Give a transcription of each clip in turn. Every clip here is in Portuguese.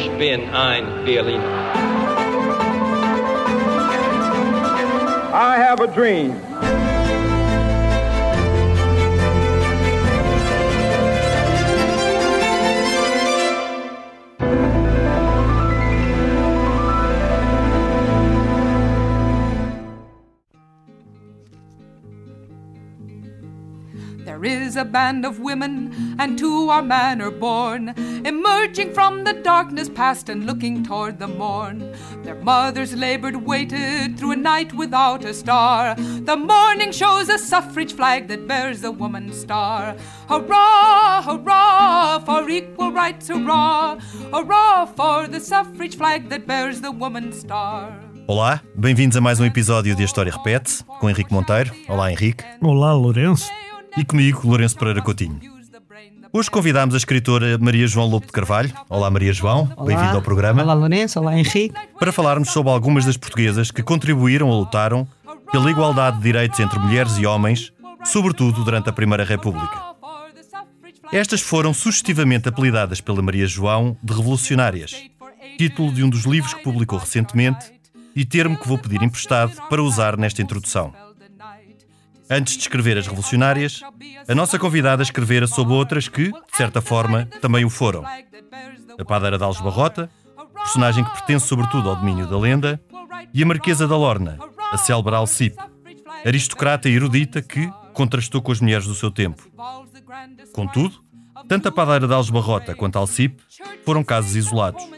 Ich bin ein Berliner. I have a dream. There is a band of women, and to our manor born, emerging from the darkness past and looking toward the morn. Their mothers labored, waited through a night without a star. The morning shows a suffrage flag that bears the woman's star. Hurrah, hurrah, for equal rights, hurrah, hurrah, for the suffrage flag that bears the woman's star. Olá, bem-vindos a mais um episódio de A História Repete, com Henrique Monteiro. Olá, Henrique. Olá, Lourenço. E comigo, Lourenço Pereira Coutinho. Hoje convidámos a escritora Maria João Lobo de Carvalho. Olá, Maria João. Bem-vinda ao programa. Olá, Lourenço. Olá, Henrique. Para falarmos sobre algumas das portuguesas que contribuíram ou lutaram pela igualdade de direitos entre mulheres e homens, sobretudo durante a Primeira República. Estas foram sugestivamente apelidadas pela Maria João de revolucionárias, título de um dos livros que publicou recentemente e termo que vou pedir emprestado para usar nesta introdução. Antes de escrever as revolucionárias, a nossa convidada escrevera sobre outras que, de certa forma, também o foram. A padeira de Alves Barrota, personagem que pertence sobretudo ao domínio da lenda, e a Marquesa da Lorna, a célebre Alcipe, aristocrata e erudita que contrastou com as mulheres do seu tempo. Contudo, tanto a padeira de Alves Barrota quanto a Alcipe foram casos isolados.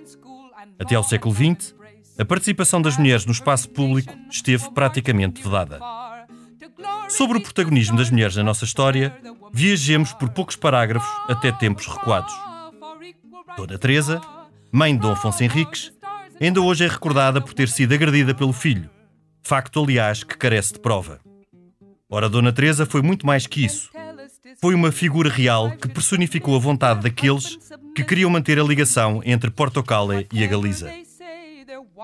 Até ao século XX, a participação das mulheres no espaço público esteve praticamente vedada. Sobre o protagonismo das mulheres na nossa história, viajemos por poucos parágrafos até tempos recuados. Dona Teresa, mãe de Dom Afonso Henriques, ainda hoje é recordada por ter sido agredida pelo filho, facto, aliás, que carece de prova. Ora, Dona Teresa foi muito mais que isso. Foi uma figura real que personificou a vontade daqueles que queriam manter a ligação entre Portocale e a Galiza.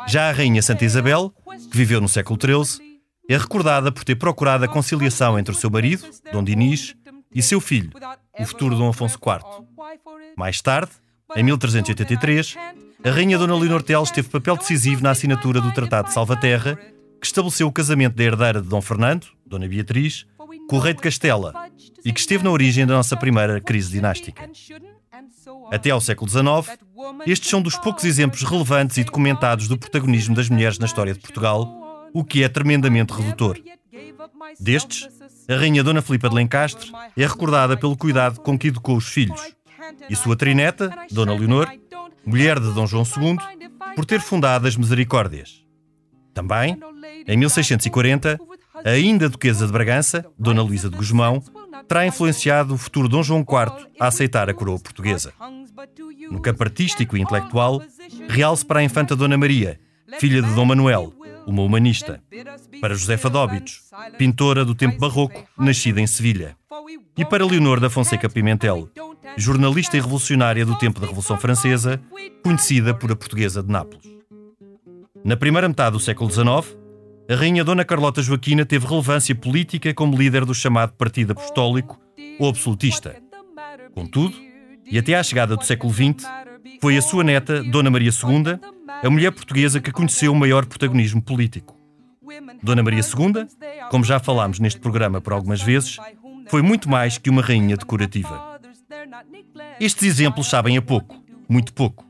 Já a Rainha Santa Isabel, que viveu no século XIII, é recordada por ter procurado a conciliação entre o seu marido, Dom Dinis, e seu filho, o futuro Dom Afonso IV. Mais tarde, em 1383, a Rainha Dona Leonor Teles teve papel decisivo na assinatura do Tratado de Salvaterra, que estabeleceu o casamento da herdeira de Dom Fernando, Dona Beatriz, com o rei de Castela e que esteve na origem da nossa primeira crise dinástica. Até ao século XIX, estes são dos poucos exemplos relevantes e documentados do protagonismo das mulheres na história de Portugal, o que é tremendamente redutor. Destes, a rainha Dona Filipa de Lencastre é recordada pelo cuidado com que educou os filhos, e sua trineta, Dona Leonor, mulher de Dom João II, por ter fundado as Misericórdias. Também, em 1640, a ainda Duquesa de Bragança, Dona Luísa de Guzmão, terá influenciado o futuro Dom João IV a aceitar a coroa portuguesa. No campo artístico e intelectual, realce para a infanta Dona Maria, filha de Dom Manuel, uma humanista. Para Josefa Dóbitos, pintora do tempo barroco, nascida em Sevilha. E para Leonor da Fonseca Pimentel, jornalista e revolucionária do tempo da Revolução Francesa, conhecida por a portuguesa de Nápoles. Na primeira metade do século XIX, a rainha Dona Carlota Joaquina teve relevância política como líder do chamado Partido Apostólico ou Absolutista. Contudo, e até à chegada do século XX, foi a sua neta, Dona Maria II, a mulher portuguesa que conheceu o maior protagonismo político. Dona Maria II, como já falámos neste programa por algumas vezes, foi muito mais que uma rainha decorativa. Estes exemplos sabem a pouco, muito pouco.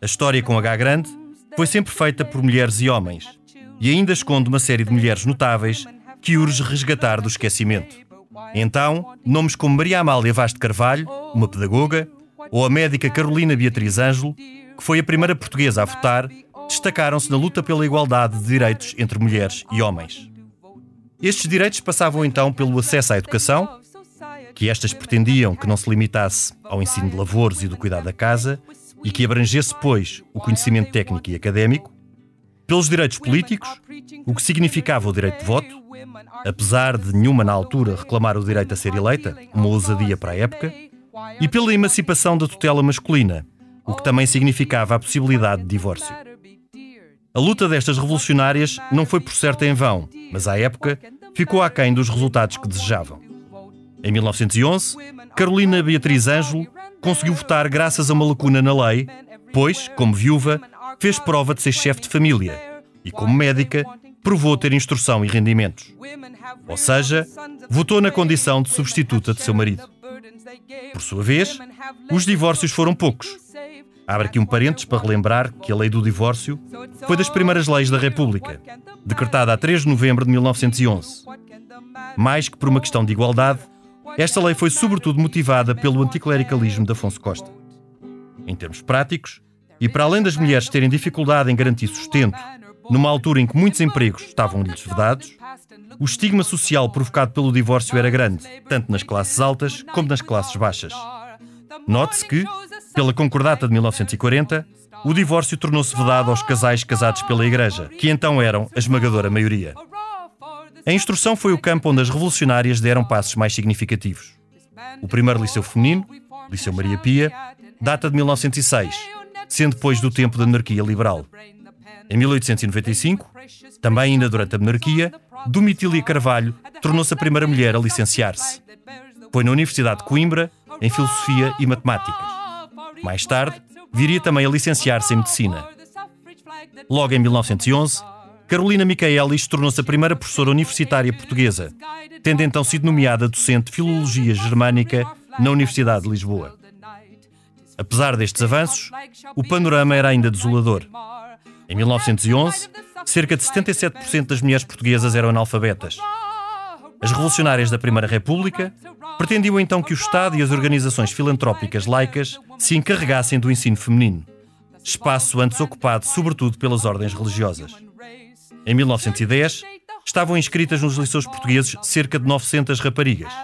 A história com H grande foi sempre feita por mulheres e homens, e ainda esconde uma série de mulheres notáveis que urge resgatar do esquecimento. Então, nomes como Maria Amália Vaz de Carvalho, uma pedagoga, ou a médica Carolina Beatriz Ângelo, que foi a primeira portuguesa a votar, destacaram-se na luta pela igualdade de direitos entre mulheres e homens. Estes direitos passavam então pelo acesso à educação, que estas pretendiam que não se limitasse ao ensino de lavores e do cuidado da casa, e que abrangesse, pois, o conhecimento técnico e académico, pelos direitos políticos, o que significava o direito de voto, apesar de nenhuma na altura reclamar o direito a ser eleita, uma ousadia para a época, e pela emancipação da tutela masculina, o que também significava a possibilidade de divórcio. A luta destas revolucionárias não foi por certo em vão, mas à época ficou aquém dos resultados que desejavam. Em 1911, Carolina Beatriz Ângelo conseguiu votar graças a uma lacuna na lei, Depois, como viúva, fez prova de ser chefe de família e, como médica, provou ter instrução e rendimentos. Ou seja, votou na condição de substituta de seu marido. Por sua vez, os divórcios foram poucos. Abre aqui um parênteses para relembrar que a lei do divórcio foi das primeiras leis da República, decretada a 3 de novembro de 1911. Mais que por uma questão de igualdade, esta lei foi sobretudo motivada pelo anticlericalismo de Afonso Costa. Em termos práticos, e para além das mulheres terem dificuldade em garantir sustento, numa altura em que muitos empregos estavam-lhes vedados, o estigma social provocado pelo divórcio era grande, tanto nas classes altas como nas classes baixas. Note-se que, pela Concordata de 1940, o divórcio tornou-se vedado aos casais casados pela Igreja, que então eram a esmagadora maioria. A instrução foi o campo onde as revolucionárias deram passos mais significativos. O primeiro liceu feminino, Liceu Maria Pia, data de 1906, sendo depois do tempo da monarquia liberal. Em 1895, também ainda durante a monarquia, Domitília Carvalho tornou-se a primeira mulher a licenciar-se. Foi na Universidade de Coimbra, em Filosofia e Matemáticas. Mais tarde, viria também a licenciar-se em Medicina. Logo em 1911, Carolina Micaelis tornou-se a primeira professora universitária portuguesa, tendo então sido nomeada docente de Filologia Germânica na Universidade de Lisboa. Apesar destes avanços, o panorama era ainda desolador. Em 1911, cerca de 77% das mulheres portuguesas eram analfabetas. As revolucionárias da Primeira República pretendiam então que o Estado e as organizações filantrópicas laicas se encarregassem do ensino feminino, espaço antes ocupado sobretudo pelas ordens religiosas. Em 1910, estavam inscritas nos liceus portugueses cerca de 900 raparigas.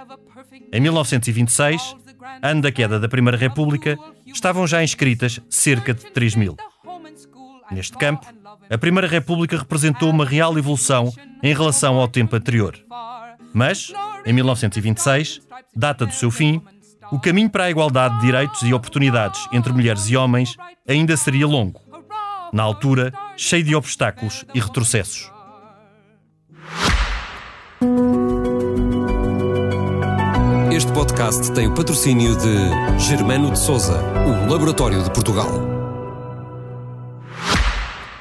Em 1926, ano da queda da Primeira República, estavam já inscritas cerca de 3 mil. Neste campo, a Primeira República representou uma real evolução em relação ao tempo anterior. Mas, em 1926, data do seu fim, o caminho para a igualdade de direitos e oportunidades entre mulheres e homens ainda seria longo. Na altura, cheio de obstáculos e retrocessos. Este podcast tem o patrocínio de Germano de Souza, o Laboratório de Portugal.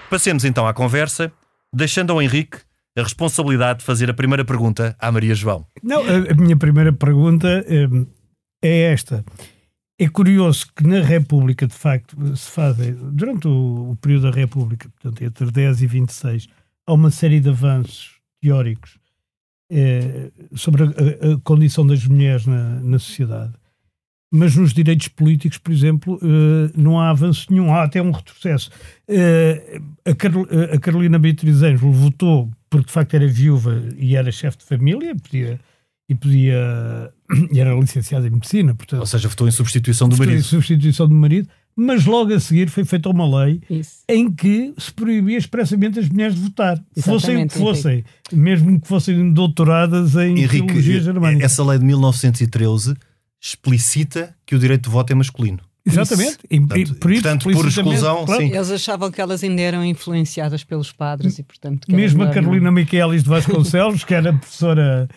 Passemos então à conversa, deixando ao Henrique a responsabilidade de fazer a primeira pergunta à Maria João. Não, a, minha primeira pergunta hum, é esta. É curioso que na República, de facto, se fazem, durante o, período da República, portanto, entre 10 e 26, há uma série de avanços teóricos eh, sobre a, condição das mulheres na, sociedade. Mas nos direitos políticos, por exemplo, eh, não há avanço nenhum, há até um retrocesso. Eh, a, a Carolina Beatriz Ângelo votou porque de facto era viúva e era chefe de família, podia e podia e era licenciada em medicina, portanto, ou seja, votou em substituição do marido. Em substituição do marido, mas logo a seguir foi feita uma lei Isso. em que se proibia expressamente as mulheres de votar, fossem o que fossem, Henrique. mesmo que fossem doutoradas em Henrique, filologia germânica. Essa lei de 1913 explicita que o direito de voto é masculino. Exatamente. E, portanto, por, portanto, por exclusão, claro. sim. Eles achavam que elas ainda eram influenciadas pelos padres e, portanto... Mesmo a Carolina não... Miquelis de Vasconcelos, que era professora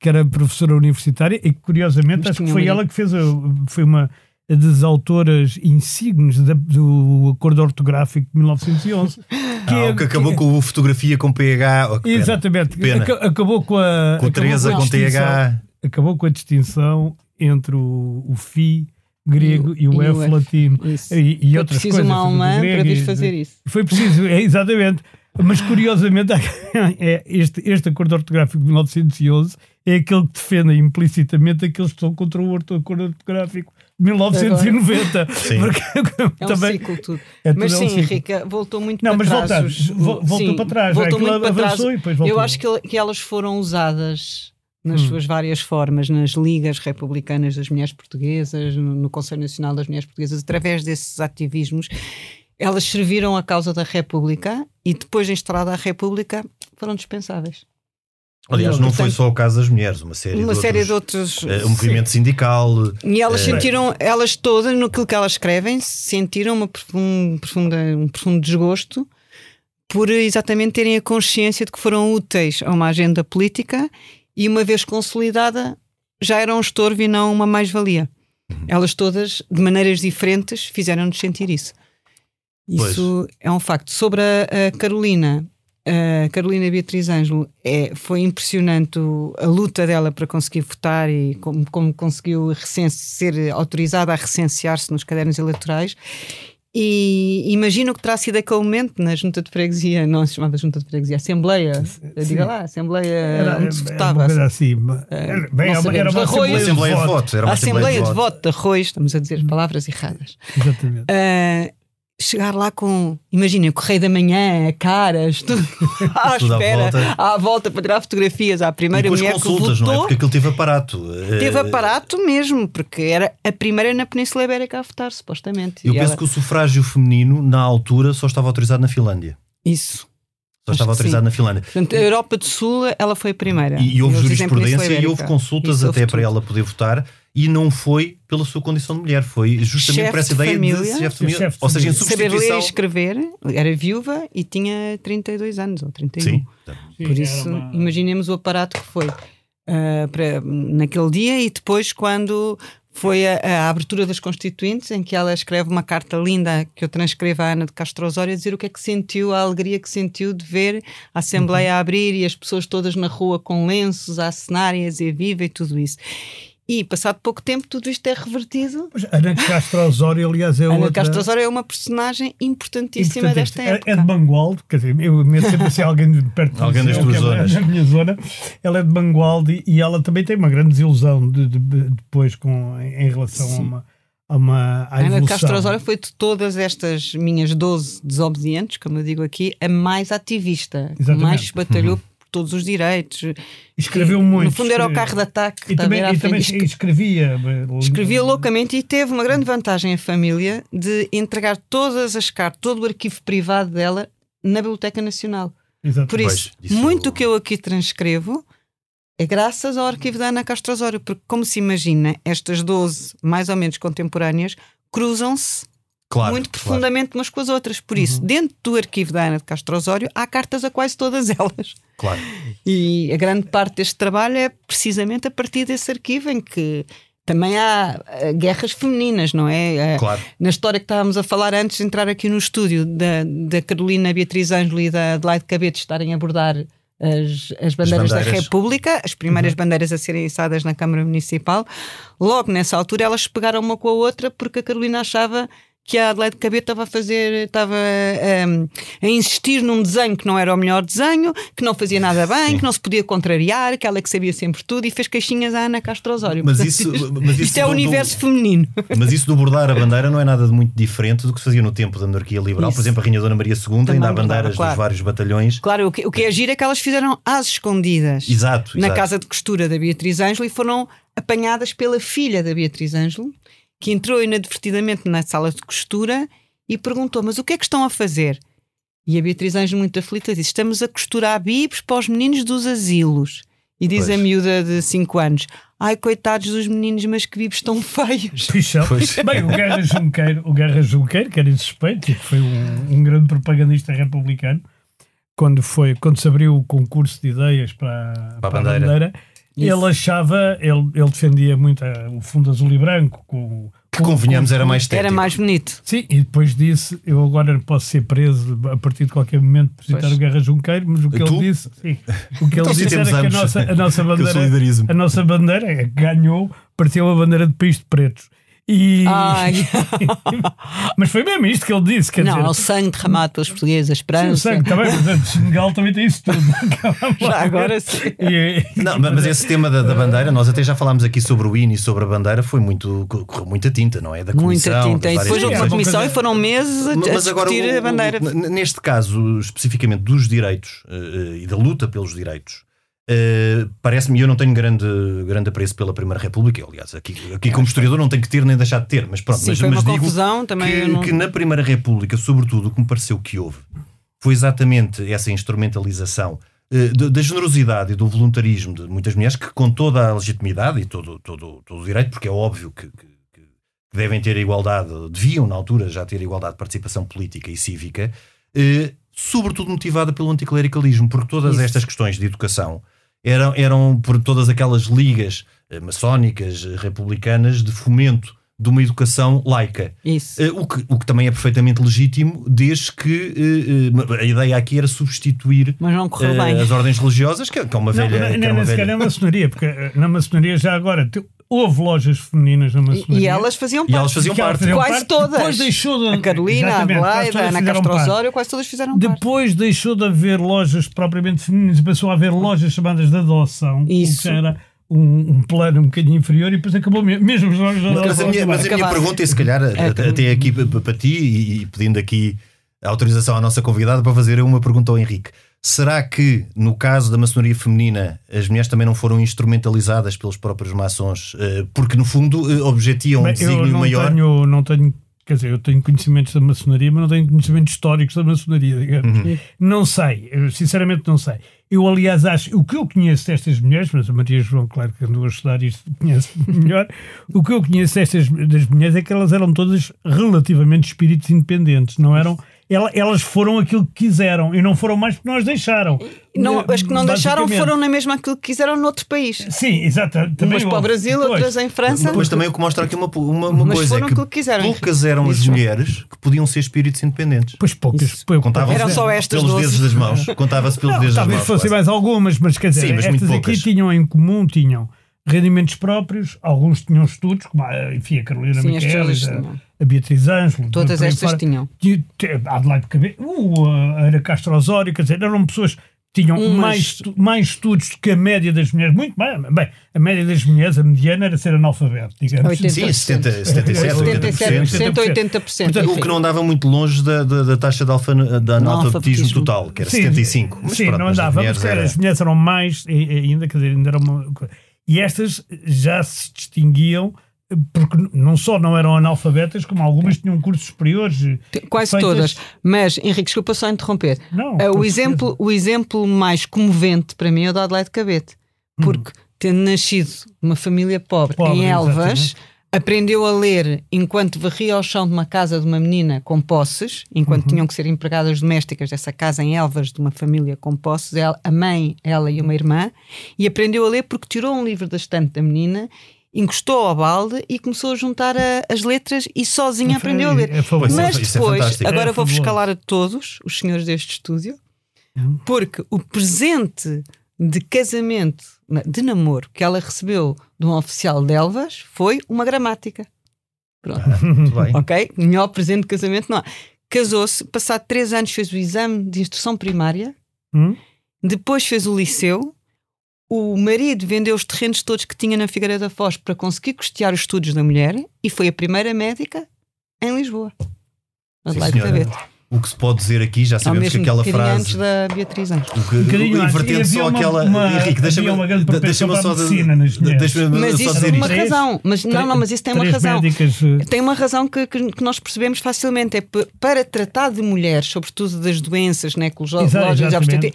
que era professora universitária e que, curiosamente, Mas acho que foi ela que fez, a, foi uma das autoras insignes da, do Acordo Ortográfico de 1911. Que, ah, é, que acabou que, com a fotografia com PH. Oh, exatamente. Pena. Acabou com a. Com Teresa com, com TH. Acabou com a distinção entre o, o FI grego e o, e o F, F latino isso. e, e outras coisas. Foi preciso uma alemã para vir fazer isso. Foi preciso, é, exatamente. Mas curiosamente, é este, este acordo ortográfico de 1911 é aquele que defende implicitamente aqueles que são contra o acordo ortográfico de 1990. Sim. É um também, ciclo tudo. É tudo mas sim, é um Henrique, voltou muito não, para mas trás. Voltou, voltou sim, para trás. Voltou muito para trás. Eu acho que, que elas foram usadas nas hum. suas várias formas, nas ligas republicanas das mulheres portuguesas, no, no Conselho Nacional das Mulheres Portuguesas, através desses ativismos elas serviram a causa da República e depois de instalada a República foram dispensáveis. Aliás, não, foi só o caso das mulheres, uma série uma de série outros, de outros. Uh, movimento sindical. E elas uh, sentiram, elas todas, no que elas escrevem, sentiram uma um, profunda, um profundo desgosto por exatamente terem a consciência de que foram úteis a uma agenda política e, uma vez consolidada, já eram um estorvo e não uma mais-valia. Uhum. Elas todas, de maneiras diferentes, fizeram-nos sentir isso. Isso é um facto. Sobre a, a Carolina, a Carolina Beatriz Ângelo, é, foi impressionante a luta dela para conseguir votar e como, como conseguiu ser autorizada a recensear-se nos cadernos eleitorais. E imagino que terá sido aquele momento na junta de freguesia, não se chamava junta de freguesia, Assembleia, diga lá, Assembleia Era, onde se votava. assim. Era, bem, não era uma, era uma sabemos. Arroio. assembleia, Assembleia de voto. Era a uma Assembleia de voto de Arroz, estamos a dizer palavras erradas. Exatamente. Ah, chegar lá com, imaginem, o Correio da Manhã, caras, tudo à Tudo à espera, volta. à volta para tirar fotografias. À E primeira depois mulher que consultas, não é? votou, Porque aquilo teve aparato. teve Eh, aparato mesmo, porque era a primeira na Península Ibérica a votar, supostamente. Eu E penso ela- que o sufrágio feminino, na altura, só estava autorizado na Finlândia. Isso. Só Acho estava autorizado sim. na Finlândia. Portanto, a Europa do Sul, ela foi a primeira. E, e houve jurisprudência e houve consultas Isso, houve até para tudo. ela poder votar e não foi pela sua condição de mulher, foi justamente Chefe por essa de ideia família. de chefe de família. chefe de Ou seja, em família. Saber ler e substituição. escrever, era viúva e tinha 32 anos ou 31. Sim. Por isso, imaginemos o aparato que foi ah, para, naquele dia e depois quando foi a, a abertura das Constituintes, em que ela escreve uma carta linda que eu transcrevo à Ana de Castro Osório, a dizer o que é que sentiu, a alegria que sentiu de ver a Assembleia a abrir e as pessoas todas na rua com lenços a acenarem, a dizer viva e tudo isso. E passado pouco tempo tudo isto é revertido. Mas Ana Castro Osório, aliás, é Ana outra... Castro Osório é uma personagem importantíssima desta época. É de Mangualde, quer dizer, eu meto sempre assim alguém de perto de Alguém das tuas é zonas. Na minha zona. Ela é de Mangualde e ela também tem uma grande desilusão de, de- de- depois com, em, em relação a Sim. uma, a uma à Ana. Castro Osório foi de todas estas minhas 12 desobedientes, como eu digo aqui, a mais ativista, que Exatamente. mais batalhou por todos os direitos. Escreveu E, muito. No fundo era o carro de ataque. E também, e também escrevia. Escrevia loucamente e teve uma grande vantagem a família de entregar todas as cartas, todo o arquivo privado dela na Biblioteca Nacional. Exato. Por isso, Pois, isso- muito que eu aqui transcrevo é graças ao arquivo da Ana Castro Osório, porque, como se imagina, estas 12 mais ou menos contemporâneas cruzam-se Claro, muito claro. profundamente umas com as outras. Por isso, dentro do arquivo da Ana de Castro Osório, há cartas a quase todas elas. Claro. E a grande parte deste trabalho é precisamente a partir desse arquivo em que também há eh, guerras femininas, não é? Eh, Claro. Na história que estávamos a falar antes de entrar aqui no estúdio, da, da Carolina Beatriz Ângelo e da Adelaide Cabete estarem a abordar as, as bandeiras da bandeiras. República, as primeiras bandeiras a serem içadas na Câmara Municipal, logo nessa altura elas pegaram uma com a outra porque a Carolina achava que a Adelaide Cabete estava a fazer, estava ehm, a insistir num desenho que não era o melhor desenho, que não fazia nada bem, que não se podia contrariar, que ela é que sabia sempre tudo e fez queixinhas à Ana Castro Osório. Mas Portanto, isso- mas isso isto é o do- do- universo feminino. Mas isso do bordar a bandeira não é nada de muito diferente do que se fazia no tempo da monarquia liberal. Isso. Por exemplo, a Rainha Dona Maria II Também ainda há bandeiras claro. dos vários batalhões. Claro, o que, o que é giro é que elas fizeram às escondidas Exato, na exato. casa de costura da Beatriz Ângelo e foram apanhadas pela filha da Beatriz Ângelo, que entrou inadvertidamente na sala de costura e perguntou: Mas o que é que estão a fazer? E a Beatriz Ângelo, muito aflita, disse: Estamos a costurar bibs para os meninos dos asilos. E diz Pois. a miúda de 5 anos: Ai, coitados dos meninos, mas que bibs tão feios. Pichão. Pois. Bem, o Guerra Junqueiro, o Guerra Junqueiro, que era insuspeito, e que foi um, um grande propagandista republicano, quando, foi, quando se abriu o concurso de ideias para, Para a bandeira. ele Isso. achava, ele, ele defendia muito a- o fundo azul e branco. Com, Que convenhamos era mais estético. Era mais bonito. Sim, e depois disse: Eu agora posso ser preso a partir de qualquer momento por citar Pois. o Guerra Junqueiro, mas o que Tu? ele disse, sim, o que ele Então, disse era que a nossa, a nossa bandeira, a nossa bandeira que ganhou, pareceu a bandeira de país de pretos. E... Ai. mas foi mesmo isto que ele disse. Quer não, dizer, o sangue derramado pelos portugueses, a sim, esperança. o sangue também, mas o Senegal também tem isso tudo. Já agora sim. E- Não, mas esse tema da, da bandeira, nós até já falámos aqui sobre o hino e sobre a bandeira, foi muito, correu muita tinta, não é? Da comissão, Muita tinta. E depois houve é uma comissão e foram meses a, a Mas agora, discutir o- a bandeira. neste caso, especificamente dos direitos eh, e da luta pelos direitos, eh, parece-me, eu não tenho grande, grande apreço pela Primeira República, aliás, aqui, aqui como historiador não tenho que ter nem deixar de ter, mas pronto, Sim, mas, mas uma digo confusão também. que, não- que na Primeira República, sobretudo, o que me pareceu que houve foi exatamente essa instrumentalização de- da generosidade e do voluntarismo de muitas mulheres que, com toda a legitimidade e todo, todo, todo o direito, porque é óbvio que, que- que devem ter igualdade, deviam na altura já ter igualdade de participação política e cívica, eh, sobretudo motivada pelo anticlericalismo, porque todas Isso. estas questões de educação eram, eram por todas aquelas ligas eh, maçónicas, eh, republicanas, de fomento de uma educação laica. Isso. Eh, o, que, o que também é perfeitamente legítimo, desde que eh, a ideia aqui era substituir Mas não correu bem. as ordens religiosas, que, é- que é uma Não, velha. que é sequer velha- na maçonaria, porque eh, na maçonaria já agora te- houve lojas femininas na E, maçonaria. e elas faziam E parte. elas faziam que parte. faziam Quase parte, todas. Depois deixou de, A Carolina, a Adelaide, a todas Ana fizeram Castro parte. Osório, quase todas fizeram parte. Depois deixou de haver lojas propriamente femininas e passou a haver lojas chamadas de adoção. o que Isso. já era um, um plano um bocadinho inferior e depois acabou mesmo, mesmo. Mas a minha, mas a minha pergunta é, se calhar, É, até aqui para ti e, e pedindo aqui a autorização à nossa convidada para fazer uma pergunta ao Henrique. Será que, no caso da maçonaria feminina, as mulheres também não foram instrumentalizadas pelos próprios maçons? eh, Porque, no fundo, eh, objetiam um Bem, desígnio maior. tenho, não tenho, quer dizer, eu tenho conhecimentos da maçonaria, mas não tenho conhecimentos históricos da maçonaria, digamos. Uhum. Não sei, eu sinceramente não sei. Eu, aliás, acho, o que eu conheço destas mulheres, mas a Maria João, claro que andou a estudar isto, conhece melhor, o que eu conheço destas das mulheres é que elas eram todas relativamente espíritos independentes, não eram. ela- Elas foram aquilo que quiseram e não foram mais porque nós deixaram. Não, as que não deixaram foram na mesma aquilo que quiseram noutro país. Sim, exato. Também Umas para o. Brasil, Pois. outras em França. Mas também o que mostra aqui uma, uma, uma Mas coisa foram é aquilo que que quiseram. poucas eram as Isso. mulheres que podiam ser espíritos independentes. Pois poucas. Contavam-se Eram só estas pelos doze. dedos das mãos. Contava-se pelos Não, dedos das talvez mãos. fossem quase. mais algumas, mas quer dizer, Sim, mas estas aqui tinham em comum, tinham rendimentos próprios, alguns tinham estudos, como a, enfim, a Carolina Sim, Miquelis, a, a Beatriz Ângelo, Todas estas fora. tinham. A Adelaide Cabe, uh, a Ana Castro Osório, quer dizer, eram pessoas que tinham Umas- mais, mais estudos que a média das mulheres, muito mais, bem, a média das mulheres, a mediana era ser analfabeto, digamos. 80. Sim, 70, 77, 80%. 77% ou 80%. Portanto, O que não andava muito longe da, da, da taxa de, alfa, de analfabetismo total, que era Sim, 75. Mas sim, pronto, não mas as andava, mulheres porque era- as mulheres eram mais ainda, quer dizer, ainda era uma. E estas já se distinguiam porque não só não eram analfabetas, como algumas tinham cursos superiores. Quase feitas- todas. Mas, Henrique, desculpa só interromper. Não, com o, exemplo, o exemplo mais comovente para mim é o da Adelaide Cabete. Porque, tendo nascido numa família pobre, Hum. Pobre, em Elvas, exatamente. Aprendeu a ler enquanto varria o chão de uma casa de uma menina com posses, enquanto Uhum. tinham que ser empregadas domésticas dessa casa em Elvas de uma família com posses, ela- a mãe, ela e uma irmã, e aprendeu a ler porque tirou um livro da estante da menina. Encostou ao balde e começou a juntar a- as letras e sozinha Foi- aprendeu a ler. é. Mas é- é depois, agora É vou-vos fabuloso. calar a todos, os senhores deste estúdio, porque o presente de casamento, de namoro, que ela recebeu de um oficial de Elvas foi uma gramática. Pronto, Muito bem. ok? Melhor presente de casamento não há. Casou-se, passado três anos fez o exame de instrução primária, Hum? depois fez o liceu. O marido vendeu os terrenos todos que tinha na Figueira da Foz para conseguir custear os estudos da mulher e foi a primeira médica em Lisboa. Senhora. Cabete. O que se pode dizer aqui, já sabemos que aquela antes frase. da Beatriz Anjos. O que, Um bocadinho antes. invertendo só uma- aquela. uma- Henrique, deixa-me havia uma grande de- propensão deixa-me para só de- medicina nas de- mulheres. deixa-me Mas só isso dizer tem uma isto. Três- razão. Mas não, não, mas isso tem uma razão. médicas, eh, Tem uma razão que, que- que nós percebemos facilmente. É para tratar de mulheres, sobretudo das doenças ginecológicas Exatamente.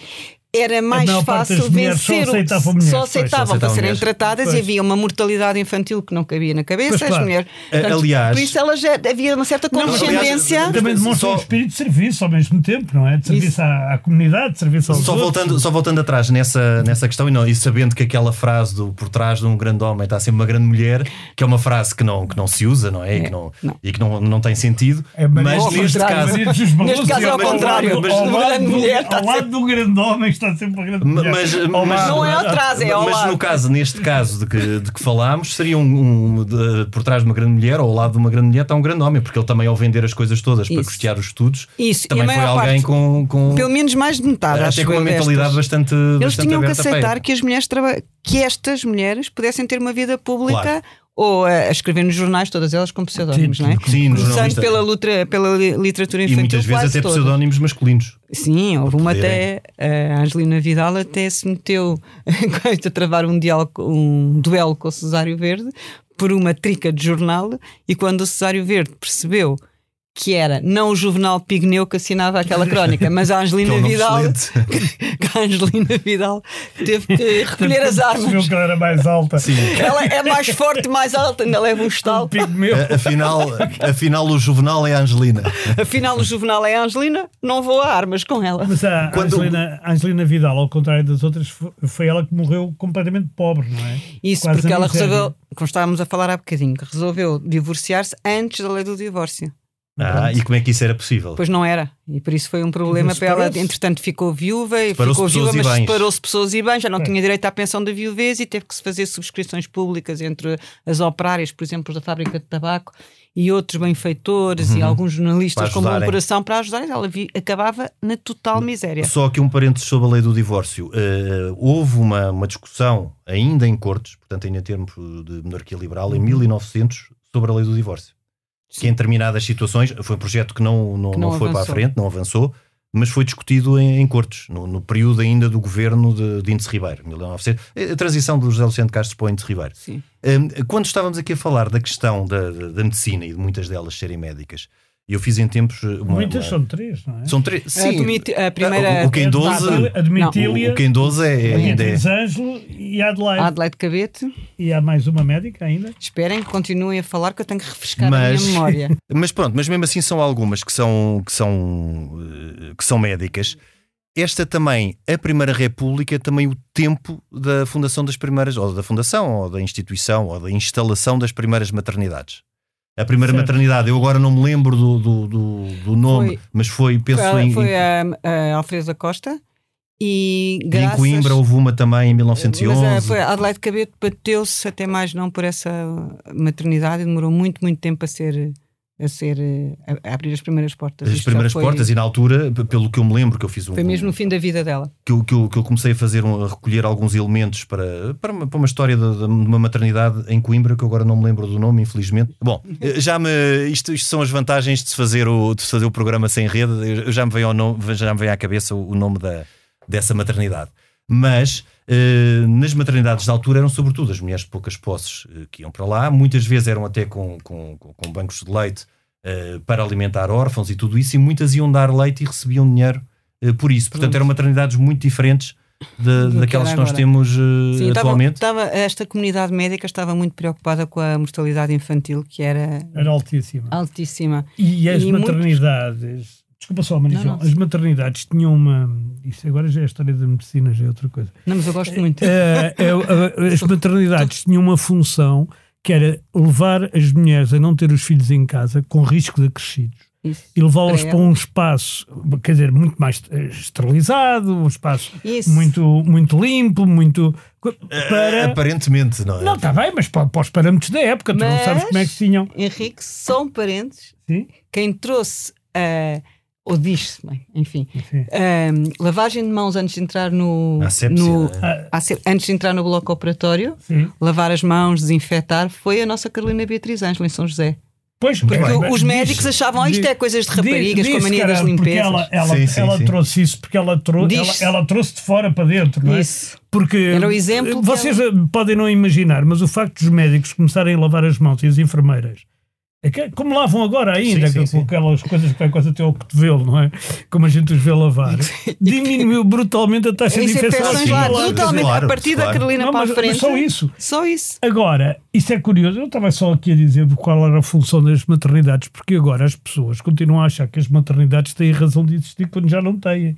Era mais fácil só vencer o aceitavam mulheres, só pois, só aceitavam para serem mulheres. tratadas Pois. e havia uma mortalidade infantil que não cabia na cabeça. Pois, as claro. mulheres, A- aliás- por isso elas já, havia uma certa condescendência. aliás, Também demonstra Só- um espírito de serviço ao mesmo tempo, não é? De serviço à, à comunidade, de serviço aos Só outros. voltando, só voltando atrás nessa, nessa questão e, não, e sabendo que aquela frase do por trás de um grande homem está sempre uma grande mulher, que é uma frase que não, que não se usa, não é? E que não, não. E que não, não tem sentido. É, mas neste caso. Neste caso é ao contrário. Mas- ao lado do- mulher Ao lado do grande homem está sempre uma grande. Mas, mas- lado- Não é atrás, é ao mas lado. no caso, neste caso de que, de que falámos, seria um, um- de- por trás de uma grande mulher ou ao lado de uma grande mulher está um grande homem, porque ele também, ao vender as coisas todas para Isso. custear os estudos, Isso, também a foi alguém parte- com, com Pelo menos mais de metade, acho até com uma mentalidade bastante, Eles bastante tinham que para aceitar que as mulheres traba- que estas mulheres pudessem ter uma vida pública Claro. Ou a, escrever nos jornais, todas elas com pseudónimos, Sim, não é? sim, Começando jornalista. pela, lutra, pela li- literatura E infantil. muitas vezes até pseudónimos masculinos. Sim, houve uma até. A Angelina Vidal até se meteu a travar um, diálogo, um duelo com o Cesário Verde por uma trica de jornal. E quando o Cesário Verde percebeu que era não o Juvenal Pigneu que assinava aquela crónica, mas a é Angelina um nome Vidal, que a Angelina Vidal teve que recolher as armas. que ela era mais alta. Sim. Ela é mais forte, mais alta, ainda leva um Um estalo. pigmeu. A- Afinal, afinal, o Juvenal é a Angelina. Afinal, o Juvenal é a Angelina, não vou a armas com ela. Mas a Quando- Angelina, Angelina Vidal, ao contrário das outras, fo- foi ela que morreu completamente pobre, não é? Isso Quase porque ela miséria. resolveu, como estávamos a falar há bocadinho, que resolveu divorciar-se antes da lei do divórcio. Ah, e como é que isso era possível? Pois não era. E por isso foi um problema para ela. Entretanto, ficou viúva e Separou-se ficou pessoas viúva, e mas bens. separou-se pessoas e bens, já não É. tinha direito à pensão da viuvez e teve que se fazer subscrições públicas entre as operárias, por exemplo, da fábrica de tabaco e outros benfeitores e alguns jornalistas Uhum. Com bom coração para ajudar. Ela vi- acabava na total miséria. Só aqui um parênteses sobre a lei do divórcio. Eh, houve uma, uma discussão, ainda em cortes, portanto, ainda em termos de monarquia liberal, em 1900, sobre a lei do divórcio. Que em determinadas situações, foi um projeto que não, não, Que não não foi para a frente, não avançou, mas foi discutido em, em cortes, no, no período ainda do governo de, de Índice Ribeiro, 1900, a transição do José Luciano de Castro para o Índice Ribeiro. Sim. Um, Quando estávamos aqui a falar da questão da, da medicina e de muitas delas serem médicas, eu fiz em tempos. Uma, Muitas uma- são três, não é? São três. A, Sim. A primeira. O- o quem A doze- Domitília- A Domitília, O, o quem 12 é, a ainda é. Ângelo e a Adelaide. Adelaide Cabete. E há mais uma médica ainda. Esperem que continuem a falar que eu tenho que refrescar a Mas- minha memória. Mas pronto, mas mesmo assim são algumas que são, que são, eh, que são médicas. Esta também, a Primeira República, também o tempo da fundação das primeiras, ou da fundação, ou da instituição, ou da instalação das primeiras maternidades. A primeira Certo. maternidade, eu agora não me lembro do, do, do, do nome, Foi- mas foi, penso Foi, em, foi a, a Alfresa Costa e e em graças... Coimbra houve uma também em 1911. Mas eh, a Adelaide Cabete bateu-se até mais não por essa maternidade e demorou muito, muito tempo a ser a ser eh, a, abrir as primeiras portas. as Isto primeiras foi, portas, e na altura, pelo que eu me lembro, que eu fiz um. Foi mesmo no fim da vida dela. que eu, que eu, que eu comecei a fazer, um- a recolher alguns elementos para, para, uma, para uma história de, de uma maternidade em Coimbra, que eu agora não me lembro do nome, infelizmente. Bom, eh, já me. Isto, isto são as vantagens de se fazer o, de fazer o programa sem rede. Eu- Já me veio, ao nome, já me veio à cabeça o, o nome da, dessa maternidade. Mas eh, nas maternidades da altura eram sobretudo as mulheres de poucas posses eh, que iam para lá, muitas vezes eram até com, com, com- bancos de leite eh, para alimentar órfãos e tudo isso, e muitas iam dar leite e recebiam dinheiro por isso. Portanto, eram maternidades muito diferentes de- que daquelas era que nós temos eh, Sim, estava, atualmente. estava- esta comunidade médica estava muito preocupada com a mortalidade infantil, que era Era altíssima. altíssima. E as E muitos- maternidades. Desculpa só, Marisol. Não, não. As maternidades tinham uma. Isso agora já é a história da medicina, já é outra coisa. Não, mas eu gosto muito. Eh, eh, as maternidades tinham uma função que era levar as mulheres a não ter os filhos em casa com risco de acrescidos Isso. e levá-las Para para um espaço, quer dizer, muito mais esterilizado, um espaço Isso. muito, muito limpo, muito. Para. Aparentemente, não é? Não, está bem, mas para, para os parâmetros da época, tu não Mas- sabes como é que tinham. Henrique, só um parênteses. Sim? Quem trouxe, ah, ou diz-se, bem, enfim, ah, lavagem de mãos antes de entrar no. Asepsia, no né? Ah, antes de entrar no bloco operatório, sim. lavar as mãos, desinfetar, foi a nossa Carolina Beatriz Ângela em São José. Pois, bem. Os médicos achavam, ah, isto é coisas de raparigas, com a mania das limpezas. ela, ela, Sim, sim, ela sim. trouxe isso porque ela, trou ela, ela trouxe de fora para dentro, não é? Isso. Porque Era o exemplo que vocês podem não imaginar, mas o facto dos médicos começarem a lavar as mãos e as enfermeiras, como lavam agora ainda, Sim, sim, com sim. aquelas coisas que vai quase até ao cotovelo, não é? Como a gente os vê lavar, diminuiu brutalmente a taxa de é infecção. infecções claro, brutalmente, claro, a partir da claro. Carolina Não, para mas, a frente. mas só isso. Só isso. Agora, isso é curioso, eu estava só aqui a dizer qual era a função das maternidades, porque agora as pessoas continuam a achar que as maternidades têm razão de existir quando já não têm.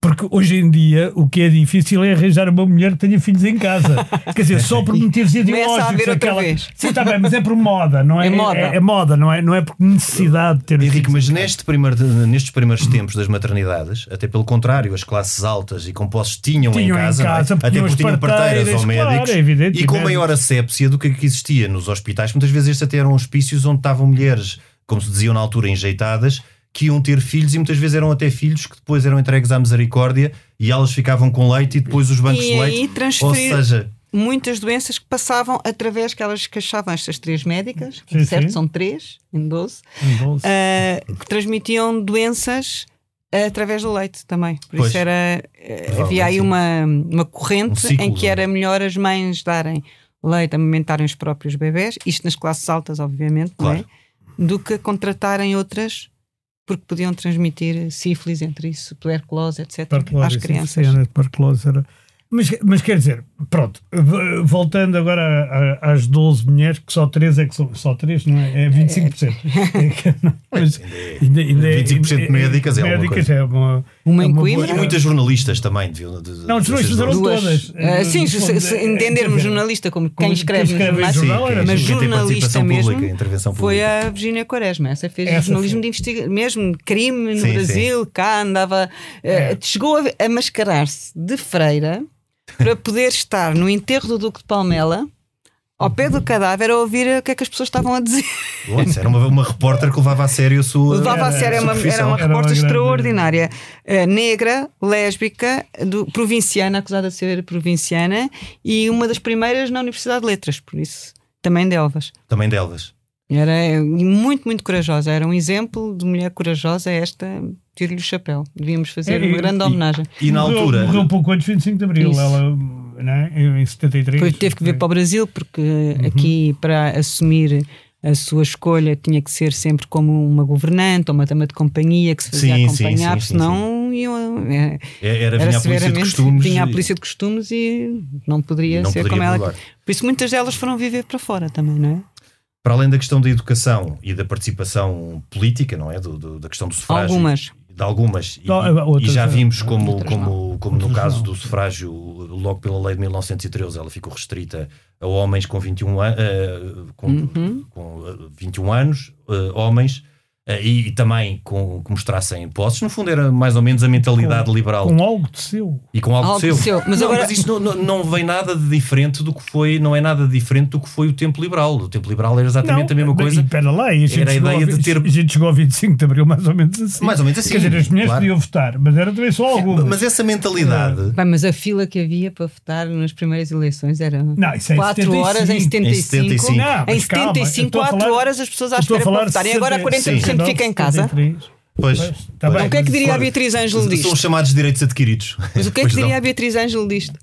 Porque hoje em dia o que é difícil é arranjar uma mulher que tenha filhos em casa. Quer dizer, só por motivos ideológicos. aquela-. Sim, está bem, mas é por moda, não é? É moda. É, é moda, não é? Não é por necessidade de ter Henrique, filhos mas em neste primeiro, nestes primeiros tempos das maternidades, até pelo contrário, as classes altas e com posses tinham, Tinham em em casa, não é? casa, porque até porque tinham parteiras ou parteiras, médicos, claro, é evidente, e com maior assépsia do que que existia nos hospitais. Muitas vezes estes até eram hospícios onde estavam mulheres, como se diziam na altura, enjeitadas, que iam ter filhos e muitas vezes eram até filhos que depois eram entregues à misericórdia e elas ficavam com leite e depois os bancos E de leite. Ou transferir- seja, Muitas doenças que passavam através que elas que achavam estas três médicas, Sim, certo? sim. São três, em 12, Em bolsa. ah, que transmitiam doenças através do leite também. Por Pois. isso era, eh, havia aí uma, uma corrente Um ciclo, em que não é? era melhor as mães darem leite, amamentarem os próprios bebés, isto nas classes altas, obviamente, não é? Claro. do que contratarem outras porque podiam transmitir sífilis entre isso, tuberculose, etc. Tuberculose, às crianças. sim, a tuberculose era- Mas, mas quer dizer, pronto, voltando agora a- a- às 12 mulheres, que só 3 é que são. Só 3, não é? É 25%. É que não- mas ainda, ainda é- 25% médicas é médicas coisa. é uma. Uma é em boa-? E muitas jornalistas também. deviam- de- de- Não, os jornalistas eram todas. Ah, sim, No se, se é- entendermos é- jornalista como quem escreve nos escreve jornais, jornal, Sim, era quem- mas quem jornalista mesmo pública, intervenção foi a Virginia Quaresma. Essa fez Essa jornalismo foi. de investigação, mesmo crime no Sim, Brasil, cá andava. eh, É. Chegou a, a mascarar-se de freira para poder estar no enterro do Duque de Palmela. Ao pé do cadáver a ouvir o que é que as pessoas estavam a dizer. Era uma, uma repórter que levava a sério a sua. Levava a Era- sério, era uma, era uma Era uma repórter grande- extraordinária. Eh, negra, lésbica, do, provinciana, acusada de ser provinciana, e uma das primeiras na Universidade de Letras, por isso, também de Elvas. Também de Elvas. Era eh, muito, muito corajosa. Era um exemplo de mulher corajosa. Esta, tiro-lhe o chapéu. Devíamos fazer É, uma e- grande homenagem. E na morreu- altura. Morreu pouco antes de 25 de Abril, Isso. ela, não é? em 73. Depois teve que vir para o Brasil, porque Uhum. aqui, para assumir a sua escolha, tinha que ser sempre como uma governante ou uma dama de companhia que se fazia Sim, acompanhar, sim, sim, senão iam. é, é- Era, era vinha a polícia de costumes. vinha a e- polícia de costumes e não poderia Não ser poderia como ela. Por isso, muitas delas foram viver para fora também, não é? Para além da questão da educação e da participação política, não é? Do- do- da questão do sufrágio. Algumas. De algumas. E, Não, e- outras e já não. vimos como, Outras como, como no Outras caso não. do sufrágio, logo pela lei de 1913, ela ficou restrita a homens com 21, an- eh, com, Uhum. com, eh, 21 anos, eh, homens, eh, e, e também com, que mostrassem posses. No fundo, era mais ou menos a mentalidade liberal. Com algo de seu. E com algo, Algo seu. seu. Mas não, agora- mas isso não, não, não vem nada de diferente do que foi, não é nada diferente do que foi o tempo liberal. O tempo liberal era exatamente a mesma mas- coisa. E espera lá, e a gente, Era a chegou ideia ao, de ter- a gente chegou ao 25 de Abril mais ou menos assim. Mais ou menos assim, Quer dizer, as mulheres claro. podiam votar, mas era também só algumas. Mas essa mentalidade. Bem, mas a fila que havia para votar nas primeiras eleições era Não, isso é em 4 horas em 75. 75. Não, em mas calma, eu 75, estou a 4 falar- horas as pessoas à a espera para falar votar. E agora 60, 40% fica em casa. 73. Pois, Pois, tá bem. O que é que diria a Mas- Beatriz Ângelo São disto? os chamados direitos adquiridos. Mas o que é que Pois não. diria a Beatriz Ângelo disto?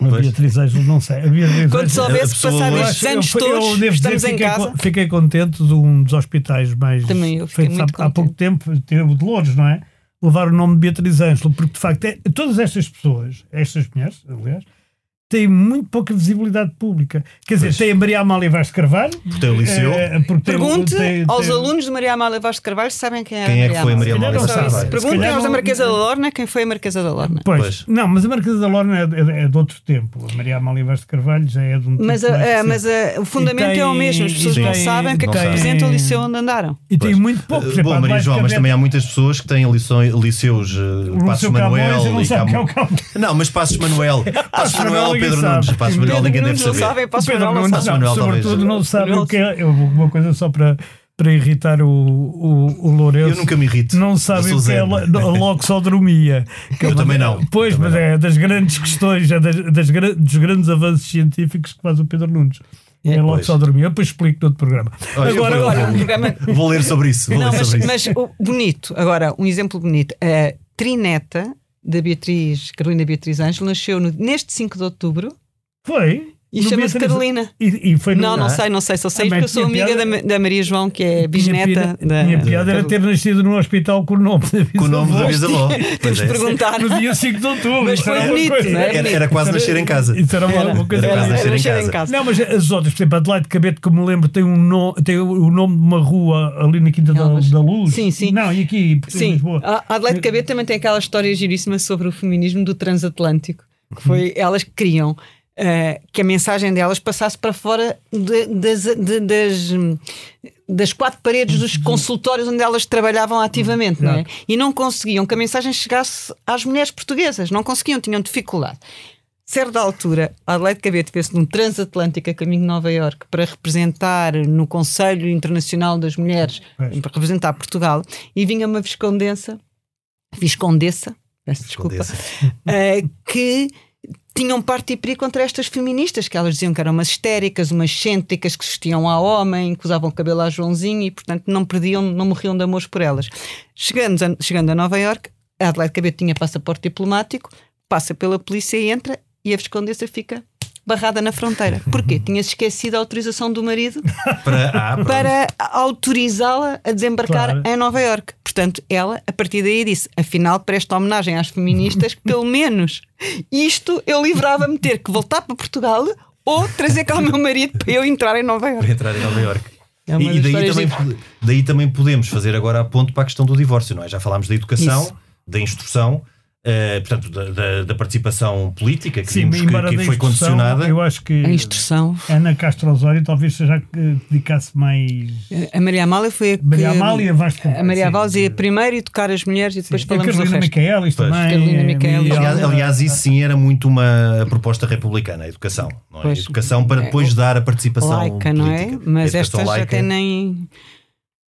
A Beatriz Ângelo, não sei. A Beatriz Quando Ângelo- soubesse a passar estes Eu- anos eu, todos, dizer, estamos em fiquei, casa. fiquei contente de um dos hospitais mais Também eu fiquei muito há, há pouco tempo, teve o de Louros, não é? Levar o nome de Beatriz Ângelo, porque de facto é- todas estas pessoas, estas mulheres, aliás, têm muito pouca visibilidade pública. Quer dizer, Pois. tem a Maria Amália Vaz de Carvalho. Porque tem o liceu. eh, porque tem- Pergunte tem- aos tem- alunos de Maria Amália Vaz de Carvalho se sabem quem era Quem é que foi a. Maria Amália Vaz de. Carvalho? Perguntem calhar aos da Marquesa da Lorna quem foi a Marquesa da Lorna. Pois, Pois. não, mas a Marquesa da Lorna é, é- é de outro tempo. A Maria Amália Vaz de Carvalho já é de um Mas, tempo a- recente. mas a- o fundamento tem- é o mesmo. As pessoas não tem- sabem o que é que representa o liceu onde andaram. E tem Pois. muito pouco. Eh, exemplo, Bom, Maria João, mas também há muitas pessoas que têm liceus uh, o Passos Manuel não é. Não, mas Passos Manuel. Passos Manuel Pedro sabe. Nunes. Passos Manuel ninguém deve saber. sabem, O Passos Pedro Manuel não Nunes, sabe. Manuel, sobretudo, não sabe o que é. Uma coisa só para, para irritar o, o, o Lourenço. Eu nunca me irrito. Não sabe sou o que é loxodromia. Que é Eu também não. Pois, Também mas não. é das grandes questões, é das, das dos grandes avanços científicos que faz o Pedro Nunes. É loxodromia. Eu depois explico no outro programa. Olha, Agora, vou- Agora, programa Vou ler sobre isso. Vou Não, ler mas, sobre isso. mas o bonito, agora, um exemplo bonito. A trineta da Beatriz, Carolina Beatriz Ângelo, nasceu no- neste 5 de outubro foi. E chama-se Carolina. E, e foi no- Não, não Ah. sei, não sei, só sei Ah, porque eu sou amiga piada- da, da Maria João, que é bisneta piada- da. Minha piada era ter nascido num hospital com o nome da Com o nome da bisavó. bisavó. Pois é. perguntar. No dia 5 de outubro. Mas foi bonito, coisa- não é? Era, era quase nascer em casa. Isso era uma, Era. uma coisa Era quase Era nascer em casa. em casa. Não, mas as outras, por exemplo, Adelaide Cabete, que me lembro, tem um no, tem o nome de uma rua ali na Quinta da, da Luz. Sim, sim. Não, e aqui em Sim, Lisboa. a Adelaide Cabete também tem aquela história giríssima sobre o feminismo do transatlântico, que foi elas que queriam eh, que a mensagem delas passasse para fora de- das, de- das, das quatro paredes dos consultórios onde elas trabalhavam ativamente, não é? E não conseguiam que a mensagem chegasse às mulheres portuguesas, não conseguiam, tinham dificuldade. Certa altura, a Adelaide Cabete fez num transatlântico a caminho de Nova Iorque para representar no Conselho Internacional das Mulheres, Pois. para representar Portugal, e vinha uma viscondensa, viscondessa, peço desculpa, eh, que tinham parte e perigo contra estas feministas, que elas diziam que eram umas histéricas, umas cêntricas que se vestiam a homem, que usavam cabelo a Joãozinho e, portanto, não perdiam, não morriam de amores por elas. Chegando a, chegando a Nova Iorque, a Adelaide Cabete tinha passaporte diplomático, passa pela polícia e entra, e a viscondessa fica barrada na fronteira. Porquê? Tinha-se esquecido a autorização do marido Para, ah, para autorizá-la a desembarcar Claro. em Nova Iorque. Portanto, ela, a partir daí, disse: afinal, presta homenagem às feministas, pelo menos isto eu livrava-me ter que voltar para Portugal ou trazer cá o meu marido para eu entrar em Nova Iorque. Para entrar em Nova Iorque. É uma e daí também, daí também podemos fazer agora a ponto para a questão do divórcio, não é? Já falámos da educação, Isso. da instrução, eh, portanto, da, da- da participação política, que, Sim, vimos que, que foi condicionada. Eu acho que A instrução. Ana Castro Osório talvez seja a que dedicasse mais. A Maria Amália foi a que. Maria Amália Vasco. A Maria sim. Amália primeiro educar as mulheres e depois A falamos do Carolina resto. Micaelis Pois. também. Carolina Micaelis. Aliás, aliás, isso sim era muito uma proposta republicana, a educação. Não é? Pois. educação para É, depois dar a participação laica, não é? política. Mas A educação estas laica. até nem,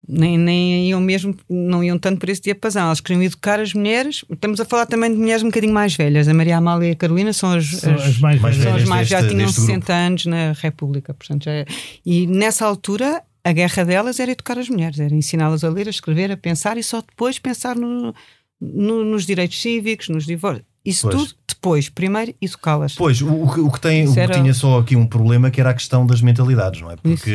nem, nem iam mesmo, não iam tanto por esse diapasão. Elas queriam educar as mulheres. Estamos a falar também de mulheres um bocadinho mais velhas. A Maria Amália e a Carolina são as, São as- as mais mais são velhas. as mais já deste- tinham deste 60 anos na República. Portanto, já é- E nessa altura. A guerra delas era educar as mulheres, era ensiná-las a ler, a escrever, a pensar e só depois pensar no- no- nos direitos cívicos, nos divórcios. Isso Pois. tudo depois. Primeiro, educá-las. Pois, o, o que- o que, tem, o que era- tinha só aqui um problema que era a questão das mentalidades, não é? Porque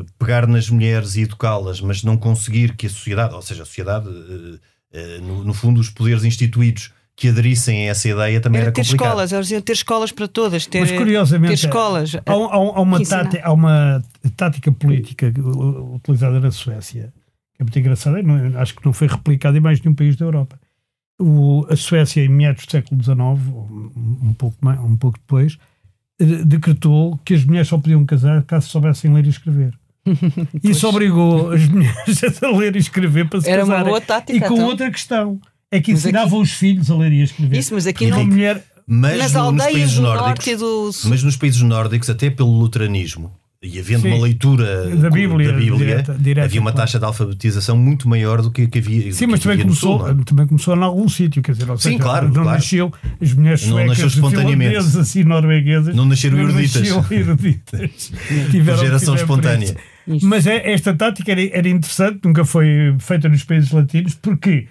eh, pegar nas mulheres e educá-las, mas não conseguir que a sociedade, ou seja, a sociedade, eh, eh, no, no fundo, os poderes instituídos que aderissem a essa ideia também Era era, ter complicado. escolas, diziam ter escolas para todas, ter, Mas curiosamente, ter escolas. Há, há há uma tática, há uma tática política uh, utilizada na Suécia que é muito engraçada. acho que não foi replicada em mais nenhum país da Europa. O- a Suécia, em meados do século XIX, um, um pouco, mais, um pouco depois, eh, decretou que as mulheres só podiam casar caso soubessem ler e escrever. Isso obrigou as mulheres a ler e escrever para se Era uma casarem. boa tática, E com então. outra questão. É que Mas aqui- ensinavam os filhos a ler e a escrever. Isso, mas aqui E não. uma mulher Mas Nas no- nos aldeias países do nórdicos, norte do mas nos países nórdicos, até pelo luteranismo, e havendo Sim. uma leitura Da Bíblia, da Bíblia, direta- direta, havia uma claro. taxa de alfabetização muito maior do que, que havia. Sim, mas também começou, Sul, não é? também começou em algum sítio, quer dizer, ou Sim, seja, claro, não claro. nasceu as mulheres Não suecas, nasceu espontaneamente. assim, norueguesas, Não nasceram eruditas. nasciam eruditas. Tiveram geração espontânea. Mas é- esta tática era, era interessante, nunca foi feita nos países latinos, porque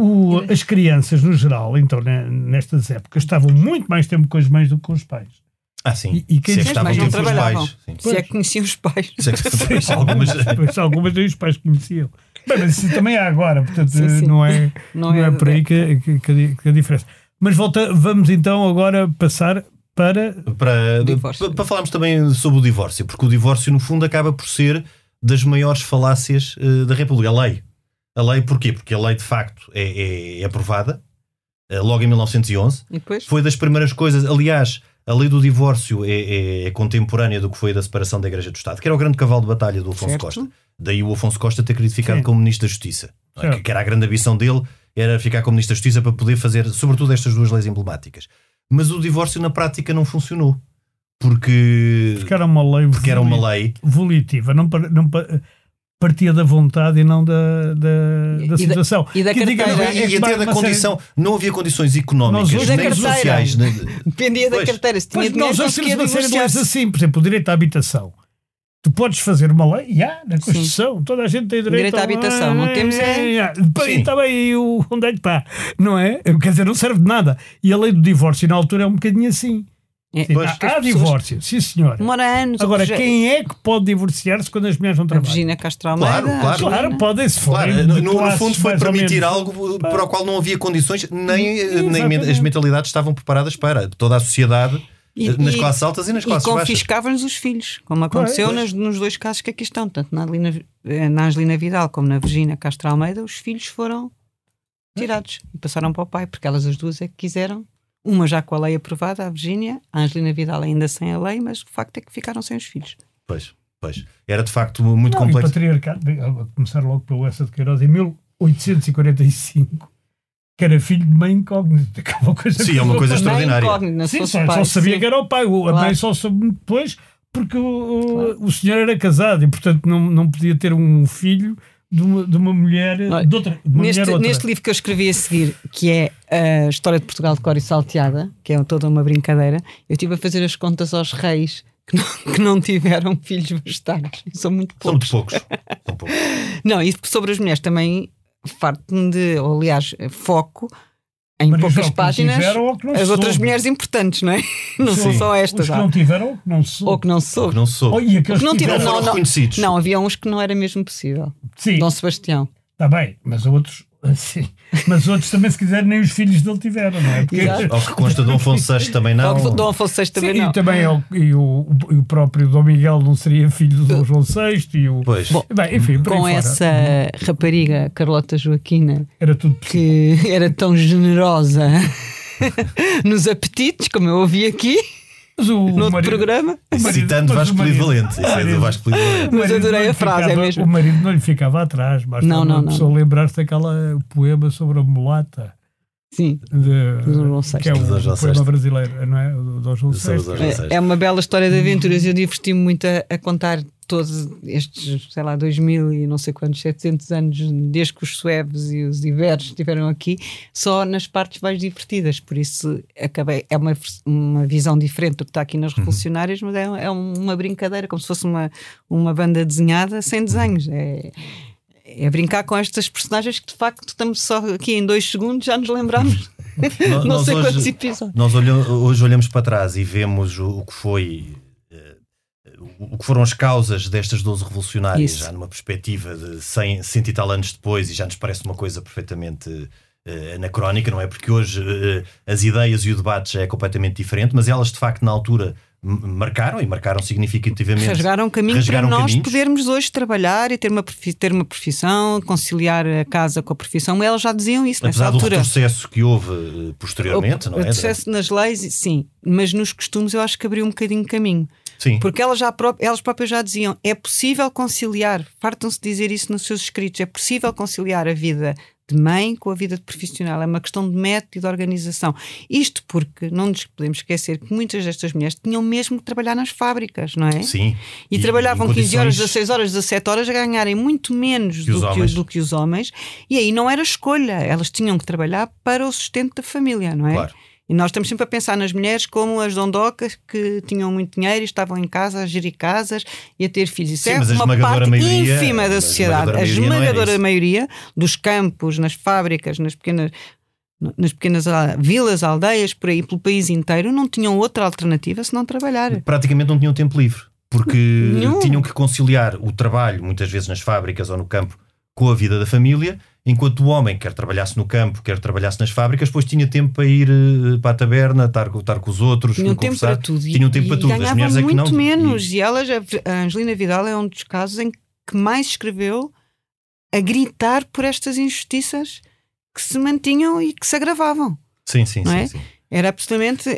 o- as crianças, no geral, então, ne- nestas épocas, estavam muito mais tempo com as mães do que com os pais. Ah, sim. E- e quem Se é que estavam tempo os trabalhavam. pais. Sim. Se é que conheciam os pais. Se é que- algumas- Pois, algumas nem os pais conheciam. Bem, mas isso também há agora, portanto, Sim, sim. Não, é, Não não, é, é- por aí que, que, que a diferença. Mas volta, vamos então agora passar para. para, Divórcio. para, para falarmos também sobre o divórcio, porque o divórcio, no fundo, acaba por ser das maiores falácias eh, da República. A lei. A lei, porquê? Porque a lei, de facto, é, é- é aprovada eh, logo em 1911. E depois? Foi das primeiras coisas. Aliás, a lei do divórcio é, é- é contemporânea do que foi da separação da Igreja do Estado, que era o grande cavalo de batalha do Afonso Certo. Costa. Daí o Afonso Costa ter querido ficar Sim. como Ministro da Justiça. é? Que, que era a grande ambição dele, era ficar como Ministro da Justiça para poder fazer, sobretudo, estas duas leis emblemáticas. Mas o divórcio na prática não funcionou. Porque, Porque era uma lei, porque era uma voli- lei. volitiva, não, não partia da vontade e não da, da, E da da- situação. e da Que diga- carteira. é E que até da série- condição, não havia condições económicas, Nós hoje- nem Da carteira. sociais. nem- Dependia da Pois. carteira. Se tinha Pois dinheiro, nós hoje temos uma série de leis assim, por exemplo, o direito à habitação. Tu podes fazer uma lei, já, na Constituição, toda a gente tem direito, Direito à habitação, não temos é-. Sim. E está bem, e o onde é que está? Não é? Quer dizer, não serve de nada. E a lei do divórcio na altura é um bocadinho assim. É, Sim, há, divórcio, sim senhora. Demora anos. Agora, quem é que pode divorciar-se quando as mulheres não A trabalham? Virgínia Castro Almeida. Claro, a claro. Claro, podem se Claro, no, no- fundo foi permitir algo para o qual não havia condições, nem, nem Exatamente. as mentalidades estavam preparadas para. Toda a sociedade, E- eh, nas e- classes altas e nas E classes baixas. confiscavam-nos os filhos, como aconteceu Pois. nas- nos dois casos que aqui estão, tanto na Angelina, eh, na Angelina Vidal como na Virgínia Castro Almeida, os filhos foram tirados e passaram para o pai, porque elas as duas é que quiseram. Uma já com a lei aprovada, a Virgínia, a Angelina Vidal ainda sem a lei, mas o facto é que ficaram sem os filhos. Pois, pois. Era de facto muito Não, e o complexo. patriarcado, a começar logo pelo Essa de Queiroz, em 1845, que era filho de mãe incógnita. que é uma coisa Sim, é uma coisa extraordinária. Sim, só, pai, só sabia sim. que era o pai. O, A Claro. mãe só soube depois porque o, o- Claro. o senhor era casado e, portanto, não, não podia ter um filho de uma, de uma mulher. Olha, de outra, de uma Neste, mulher outra. neste livro que eu escrevi a seguir, que é a História de Portugal de Cor e Salteada, que é toda uma brincadeira, eu estive a fazer as contas aos reis que não, que não tiveram filhos bastardos. São muito São poucos. muito poucos. São poucos. Não, e sobre as mulheres também farto-me de, ou, aliás, foco em Mas poucas ou que não páginas ou que não as se outras soube. mulheres importantes, não é? Não são Sim. só estas. Os que não tiveram ou que não se soube. Ou que não se soube. Que não soube. Oh, e aqueles Não que tiveram- não não, não. Não, havia uns que não era mesmo possível. Sim, Dom Sebastião. Está bem, mas outros, assim, mas outros também, se quiser, nem os filhos dele tiveram, não é? Porque, Exato. Ao que consta Dom Afonso VI também não. Dom Afonso VI também Sim, não. E também é o, e o, o próprio Dom Miguel não seria filho do Dom João VI e o. Pois. Bom, Bem, enfim, Com fora. essa rapariga, Carlota Joaquina, Era tudo possível. que era tão generosa nos apetites, como eu ouvi aqui, Mas o no outro marido- programa. Citando mas Vasco Polivalente. É do Vasco Polivalente. o Mas marido adorei não a lhe frase, é ficava- mesmo. O marido não lhe ficava atrás, basta Não, não, uma não. pessoa lembrar-se daquela poema sobre a mulata. Sim, De, João VI. Que é o João poema brasileiro, não é? O do Dom João o VI. É, é uma bela história de aventuras. Eu diverti-me muito a, a contar todos estes, sei lá, 2000 e não sei quantos, 700 anos, desde que os suevos e os iberos estiveram aqui, só nas partes mais divertidas. Por isso, acabei. É uma, uma visão diferente do que está aqui nas Revolucionárias, mas é, é uma brincadeira, como se fosse uma, uma banda desenhada sem desenhos. É. É brincar com estas personagens que de facto estamos só aqui em dois segundos, já nos lembramos. Não nós sei hoje- quantos episódios. Nós olhamos- hoje olhamos para trás e vemos o, o que foi. eh, O que foram as causas destas 12 revolucionárias, Isso. já numa perspectiva de 100, 100 e tal anos depois, e já nos parece uma coisa perfeitamente eh, anacrónica, não é? Porque hoje eh, as ideias e o debate já é completamente diferente, mas elas de facto na altura marcaram e marcaram significativamente. Rasgaram caminho rasgaram para nós caminhos. podermos hoje trabalhar e ter uma, ter uma profissão, conciliar a casa com a profissão. Elas já diziam isso nessa Apesar do altura. retrocesso que houve eh, posteriormente, o, não o é? retrocesso nas leis, sim, mas nos costumes eu acho que abriu um bocadinho de caminho. Sim. Porque elas, já elas próprias já diziam: é possível conciliar, fartam-se de dizer isso nos seus escritos, é possível conciliar a vida de mãe com a vida de profissional. É uma questão de método e de organização. Isto porque não nos podemos esquecer que muitas destas mulheres tinham mesmo que trabalhar nas fábricas, não é? Sim. E, trabalhavam em 15 horas, condições- 16 horas, 17 horas a ganharem muito menos Que do, que, do que os homens. E aí não era escolha, elas tinham que trabalhar para o sustento da família, não é? Claro. E nós estamos sempre a pensar nas mulheres como as dondocas que tinham muito dinheiro e estavam em casa a gerir casas e a ter filhos. Isso Sim, é a uma esmagadora parte maioria- ínfima a da sociedade. esmagadora A maioria não era esmagadora maioria dos campos, nas fábricas, nas pequenas nas pequenas ah, vilas, aldeias, por aí, pelo país inteiro, não tinham outra alternativa senão trabalhar. praticamente não tinham tempo livre, porque Nenhum. tinham que conciliar o trabalho, muitas vezes nas fábricas ou no campo, com a vida da família, enquanto o homem, quer trabalhasse no campo, quer trabalhasse nas fábricas, depois tinha tempo para ir eh, para a taberna, estar, com- estar com os outros, Tinham tempo conversar. para tudo. E- Tinham tempo e para tudo. As mulheres é que muito não. menos. E- E, elas, a Angelina Vidal é um dos casos em que mais escreveu a gritar por estas injustiças que se mantinham e que se agravavam. Sim, sim, sim. é? sim. Era absolutamente.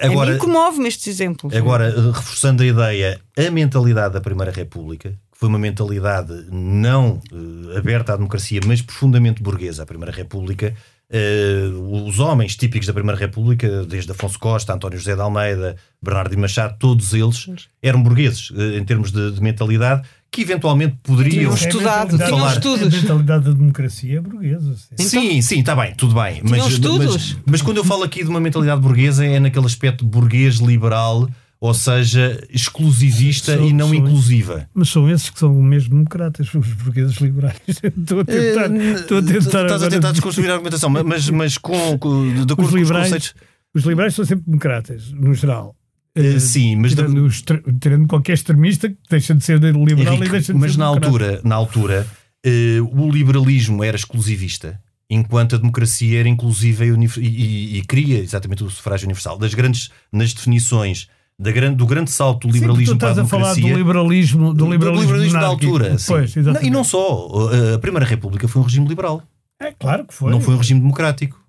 a Agora- mim comove-me estes exemplos. Agora, eh, reforçando a ideia, a mentalidade da Primeira República, que foi uma mentalidade não eh, aberta à democracia, mas profundamente burguesa, a Primeira República, eh, os homens típicos da Primeira República, desde Afonso Costa, António José de Almeida, Bernardino Machado, todos eles eram burgueses eh, em termos de, de mentalidade, que eventualmente poderiam. Tinham estudado, a tinham mentalidade- estudos. A mentalidade da democracia é burguesa. sim. Sim, sim, está bem, tudo bem. Mas, mas, mas quando eu falo aqui de uma mentalidade burguesa, é naquele aspecto burguês liberal, ou seja, exclusivista Sou- e não inclusiva. Mas são esses que são mesmo democratas, os burgueses liberais. Estou a tentar. Eh, Estou a tentar Estás a agora- tentar desconstruir a argumentação, mas, mas com, com, de acordo Os com os liberais, conceitos. os liberais são sempre democratas, no geral. Eh, sim, mas, tirando, os tirando qualquer extremista que deixa de ser liberal Henrique, e deixa de mas ser na democrata. altura, na altura eh, o liberalismo era exclusivista, enquanto a democracia era inclusiva e, e, e- e queria exatamente o sufrágio universal. Das grandes, nas definições da grande, do grande salto do Sim, liberalismo tu estás para a a falar democracia. do liberalismo, do do liberalismo, da altura. Pois, Não, e não só. A Primeira República foi um regime liberal. É claro que foi. Não foi um regime democrático.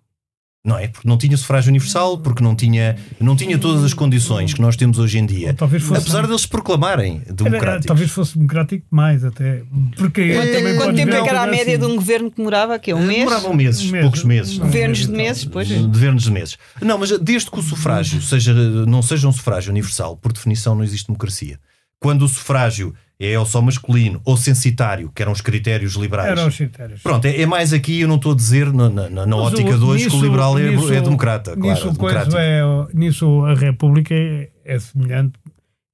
Não é? Porque não tinha sufrágio universal, porque não tinha, não tinha todas as condições que nós temos hoje em dia. Talvez fosse- Apesar deles se proclamarem Era- democráticos. talvez fosse democrático mais até. Porque Quanto, também quanto tempo é que era a média assim. de um governo que demorava? Aqui, um mês? Demoravam meses, Um mês. poucos meses. Não, Governos de então. meses, pois. De governos de meses. Não, mas desde que o sufrágio seja, não seja um sufrágio universal, por definição não existe democracia. Quando o sufrágio é ou só masculino ou censitário, que eram os critérios liberais. Eram os critérios. Pronto, é, é mais aqui, eu não estou a dizer na, na- na- ótica o- de hoje que o liberal é, nisso- é democrata. Claro, nisso, é o coisa democrático. é- nisso a República é, é semelhante,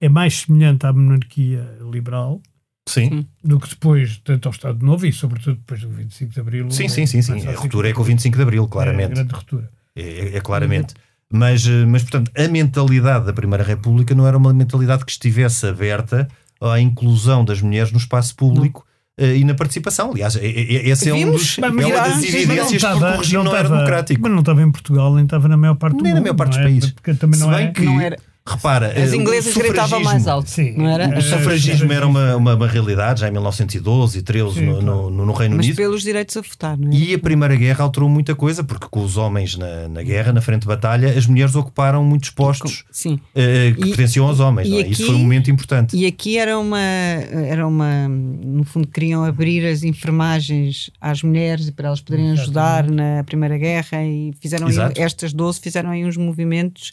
é mais semelhante à monarquia liberal Sim, do que depois, tanto ao Estado Novo e sobretudo depois do 25 de Abril. sim, sim, sim. sim. A ruptura é com o 25 de Abril, É, claramente. grande ruptura. É, é- é claramente. Mas, eh, mas, portanto, a mentalidade da Primeira República não era uma mentalidade que estivesse aberta à inclusão das mulheres no espaço público eh, e na participação. Aliás, esse é um Vimos, dos, é uma das não evidências porque o regime não, era estava- democrático. Mas não estava em Portugal, nem estava na maior parte do Nem na mundo. maior parte não dos é? países. Porque também Se não bem é. que, Não era- repara, As eh, inglesas gritavam mais alto, Sim. não era? O sufragismo era uma, uma, uma realidade já em 1912 e 13 Sim, no, claro. no, no- no Reino Mas Unido. pelos direitos a votar, não é? E a Primeira Guerra alterou muita coisa, porque com os homens na, na guerra, na frente de batalha, as mulheres ocuparam muitos postos Sim. eh, que E- pertenciam aos homens. e não é? aqui- Isso foi um momento importante. E aqui era uma, era uma, no fundo, queriam abrir as enfermagens às mulheres e para elas poderem ajudar na Primeira Guerra e fizeram aí, estas 12 fizeram aí uns movimentos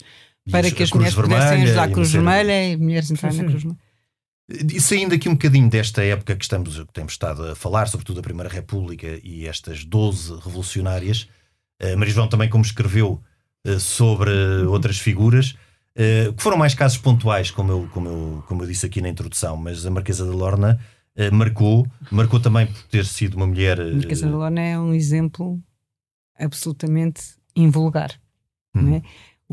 para que as mulheres pudessem ajudar a Cruz Vermelha e mulheres entrarem na. Cruz Vermelha. E saindo aqui um bocadinho desta época que estamos, que temos estado a falar, sobretudo a Primeira República e estas 12 revolucionárias, a Maria João também, como escreveu eh, sobre outras figuras, eh, que foram mais casos pontuais, como eu, como, eu, como eu disse aqui na introdução, mas a Marquesa de Lorna eh, marcou, marcou também por ter sido uma mulher. A Marquesa de Lorna é um exemplo absolutamente invulgar. hum, não é?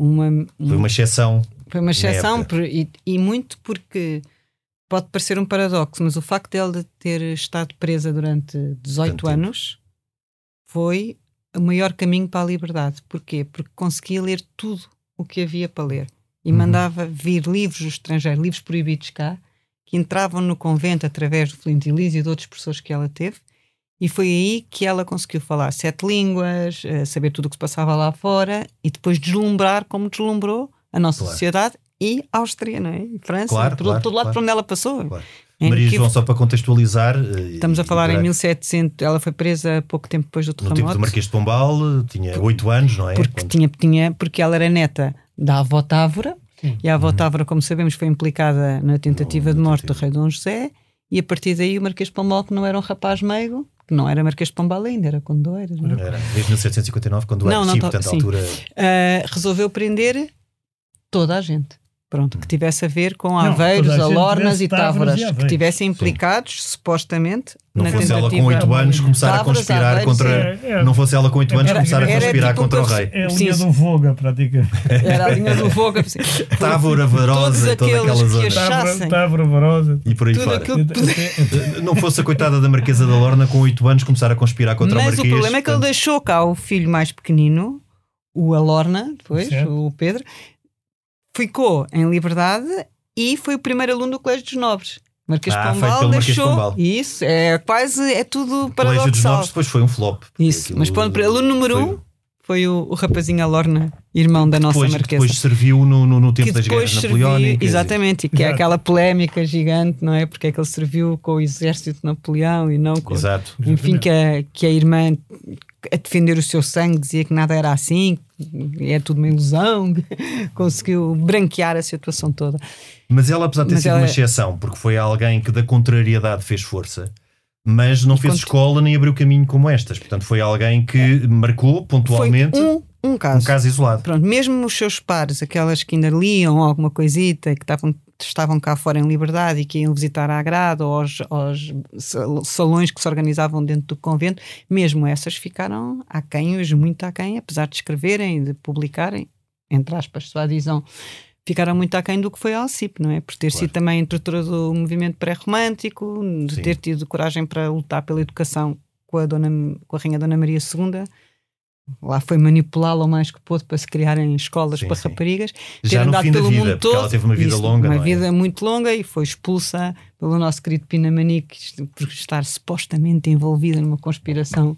Uma, Foi uma exceção. Foi uma exceção por- e, e muito porque pode parecer um paradoxo, mas o facto dela ter estado presa durante 18 Tanto tempo. anos foi o maior caminho para a liberdade. Porquê? Porque conseguia ler tudo o que havia para ler e Uhum. mandava vir livros do estrangeiro, livros proibidos cá, que entravam no convento através do Flint Elise e de outros professores que ela teve. E foi aí que ela conseguiu falar sete línguas, eh, saber tudo o que se passava lá fora e depois deslumbrar como deslumbrou a nossa Claro. sociedade e a Áustria, não é? E França, Claro, por claro, todo lado claro. por onde ela passou. Claro. É Maria inequívoco. João, só para contextualizar. eh, Estamos a falar e em para- 1700, ela foi presa pouco tempo depois do No tempo terremoto. do Marquês de Pombal, tinha 8 anos, não é? porque, Quando- tinha, tinha, porque ela era neta da avó Távora, e a Uhum. avó Távora, como sabemos, foi implicada na tentativa de morte do rei Dom José, e a partir daí o Marquês de Pombal, que não era um rapaz meigo, que não era Marquês de Pombal ainda, era não é? Era, desde 1759, quando Não, era, não sim, portanto, sim. altura. Ah, resolveu prender toda a gente. Pronto, que tivesse a ver com Não, Aveiros, Alornas e Távoras e que tivessem implicados, supostamente, Não na fosse ela com 8 anos começar a conspirar Aveiros, contra. sim. É, é. Não fosse ela com 8 anos Era- começar a conspirar tipo contra o rei. É a Sim, linha sim. do Voga, praticamente. Era a linha do assim. Távora, Varosa, toda aqueles aquela que zona. achassem- Estava varosa. E por aí fora. que Não fosse a coitada da Marquesa da Lorna com 8 anos começar a conspirar contra o Mas Marquês. o problema é que ele deixou cá o filho mais pequenino, o Alorna, depois, Certo. o Pedro, ficou em liberdade e foi o primeiro aluno do Colégio dos Nobres. Marquês de Ah, Pombal deixou. Pombal. Isso, é quase, é tudo O Colégio dos paradoxal. Nobres depois foi um flop. Isso, mas pronto, aluno número foi- um foi o, o rapazinho Alorna, irmão da nossa Depois, Marquesa. depois serviu no, no, no tempo que das guerras serviu, napoleónicas. exatamente, e que é Exato. aquela polémica gigante, não é? Porque é que ele serviu com o exército de Napoleão e não com, Exato. enfim, que a, que a irmã a defender o seu sangue dizia que nada era assim, é tudo uma ilusão, conseguiu branquear a situação toda. Mas ela, apesar de ter Mas sido ela- uma exceção, porque foi alguém que da contrariedade fez força, mas não fez cont- escola nem abriu caminho como estas. Portanto, foi alguém que marcou pontualmente Foi um, um caso. um caso isolado. Pronto, mesmo os seus pares, aquelas que ainda liam alguma coisita, que estavam, estavam cá fora em liberdade e que iam visitar a agrado ou aos, aos sal- salões que se organizavam dentro do convento, mesmo essas ficaram aquém, hoje muito aquém, apesar de escreverem de publicarem, entre aspas, sua adesão, ficaram muito aquém do que foi a Alcipe, não é? Por ter Claro. sido também introdutora do movimento pré-romântico, de Sim. ter tido coragem para lutar pela educação com a, dona, com a Rainha Dona Maria II. Lá foi manipulá-la o mais que pôde para se criarem escolas Sim, para sim. raparigas. Já ter andado pelo vida, mundo todo. ela teve uma vida Isso, longa, Uma é? vida muito longa e foi expulsa pelo nosso querido Pinamanique por estar supostamente envolvida numa conspiração.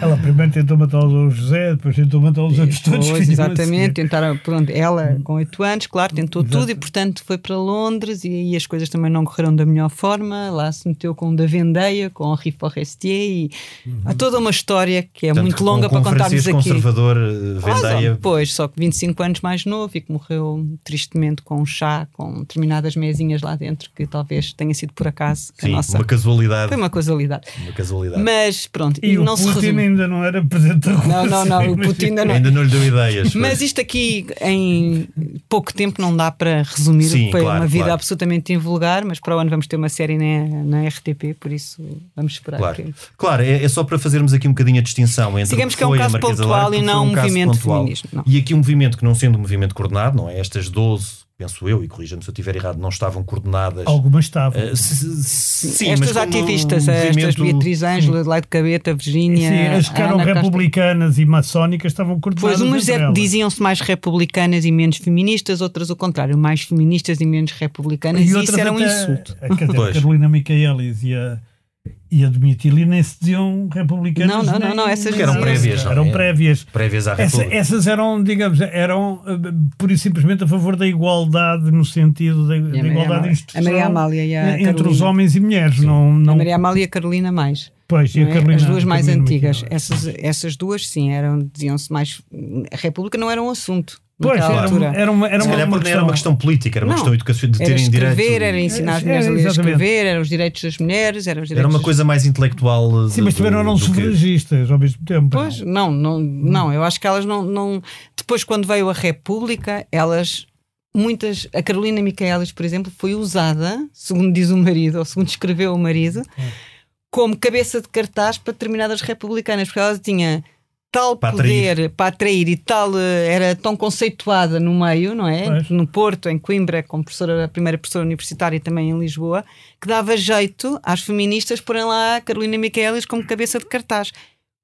Ela primeiro tentou matar o José, depois tentou matar os outros todos. Pois, exatamente, tentaram, pronto, ela com 8 anos, claro, tentou Exato. tudo e portanto foi para Londres e aí as coisas também não correram da melhor forma. Lá se meteu com o da Vendeia, com Henri Forestier e há toda uma história que é Portanto, muito com- longa com para contarmos aqui. conservador eh, vendeia. Pois, só que 25 anos mais novo e que morreu tristemente com um chá, com determinadas mesinhas lá dentro, que talvez tenha sido por acaso. que a Sim, nossa... uma casualidade. Foi uma casualidade. Uma casualidade. Mas pronto, E o não se Putin resume. ainda não era presidente da Rússia. Não, não, não, o Putin ainda não. Ainda não lhe deu ideias. Mas isto aqui em pouco tempo não dá para resumir. Sim, Foi claro, uma vida claro. absolutamente invulgar, mas para o ano vamos ter uma série na, na RTP, por isso vamos esperar. Claro, que- claro é, é só para fazermos aqui um bocadinho a distinção entre Digamos o que é um caso pontual Lara, e não um caso movimento pontual. feminismo, não. E aqui um movimento que não sendo um movimento coordenado, não é? Estas 12 penso eu, e corrija-me se eu estiver errado, não estavam coordenadas. Algumas estavam. Uh, sim, estas mas ativistas, um estas Beatriz Ângela, Leite Cabeta, Virgínia. Sim, as que eram republicanas Castro. e maçónicas estavam coordenadas. Pois umas é diziam-se mais republicanas e menos feministas, outras o contrário, mais feministas e menos republicanas, e, e isso era um insulto. A, a, a Carolina Micaelis e a e a Domitila nem se diziam republicanas. Não, não, não, não essas eram prévias. Eram é? prévias. Prévias à Essa, essas eram, digamos, eram uh, pura e simplesmente a favor da igualdade no sentido da, da igualdade institucional a Maria Amália e a entre Carolina. os homens e mulheres. Não, não... A Maria Amália e a Carolina mais. Pois, e a é? Carolina, As duas mais Carolina antigas. Essas, essas duas, sim, eram, diziam-se mais. A República não era um assunto. Pois, era, altura. era uma, era Se uma, uma, questão... era uma questão política, era uma não, questão educacional de terem era direitos. Era ensinar as mulheres a ler e escrever, eram os direitos das mulheres, eram os direitos Era uma coisa mais intelectual. Sim, mas também não eram sufragistas ao mesmo tempo. Pois, não, não, não, eu acho que elas não, não. Depois, quando veio a República, elas muitas. A Carolina Micaelis, por exemplo, foi usada, segundo diz o marido, ou segundo escreveu o marido, como cabeça de cartaz para determinadas republicanas, porque ela tinha tal para poder atrair. para atrair e tal eh, era tão conceituada no meio, não é? Pois. No Porto, em Coimbra, como professora, a primeira professora universitária e também em Lisboa, que dava jeito às feministas porem lá a Carolina Michaelis como cabeça de cartaz.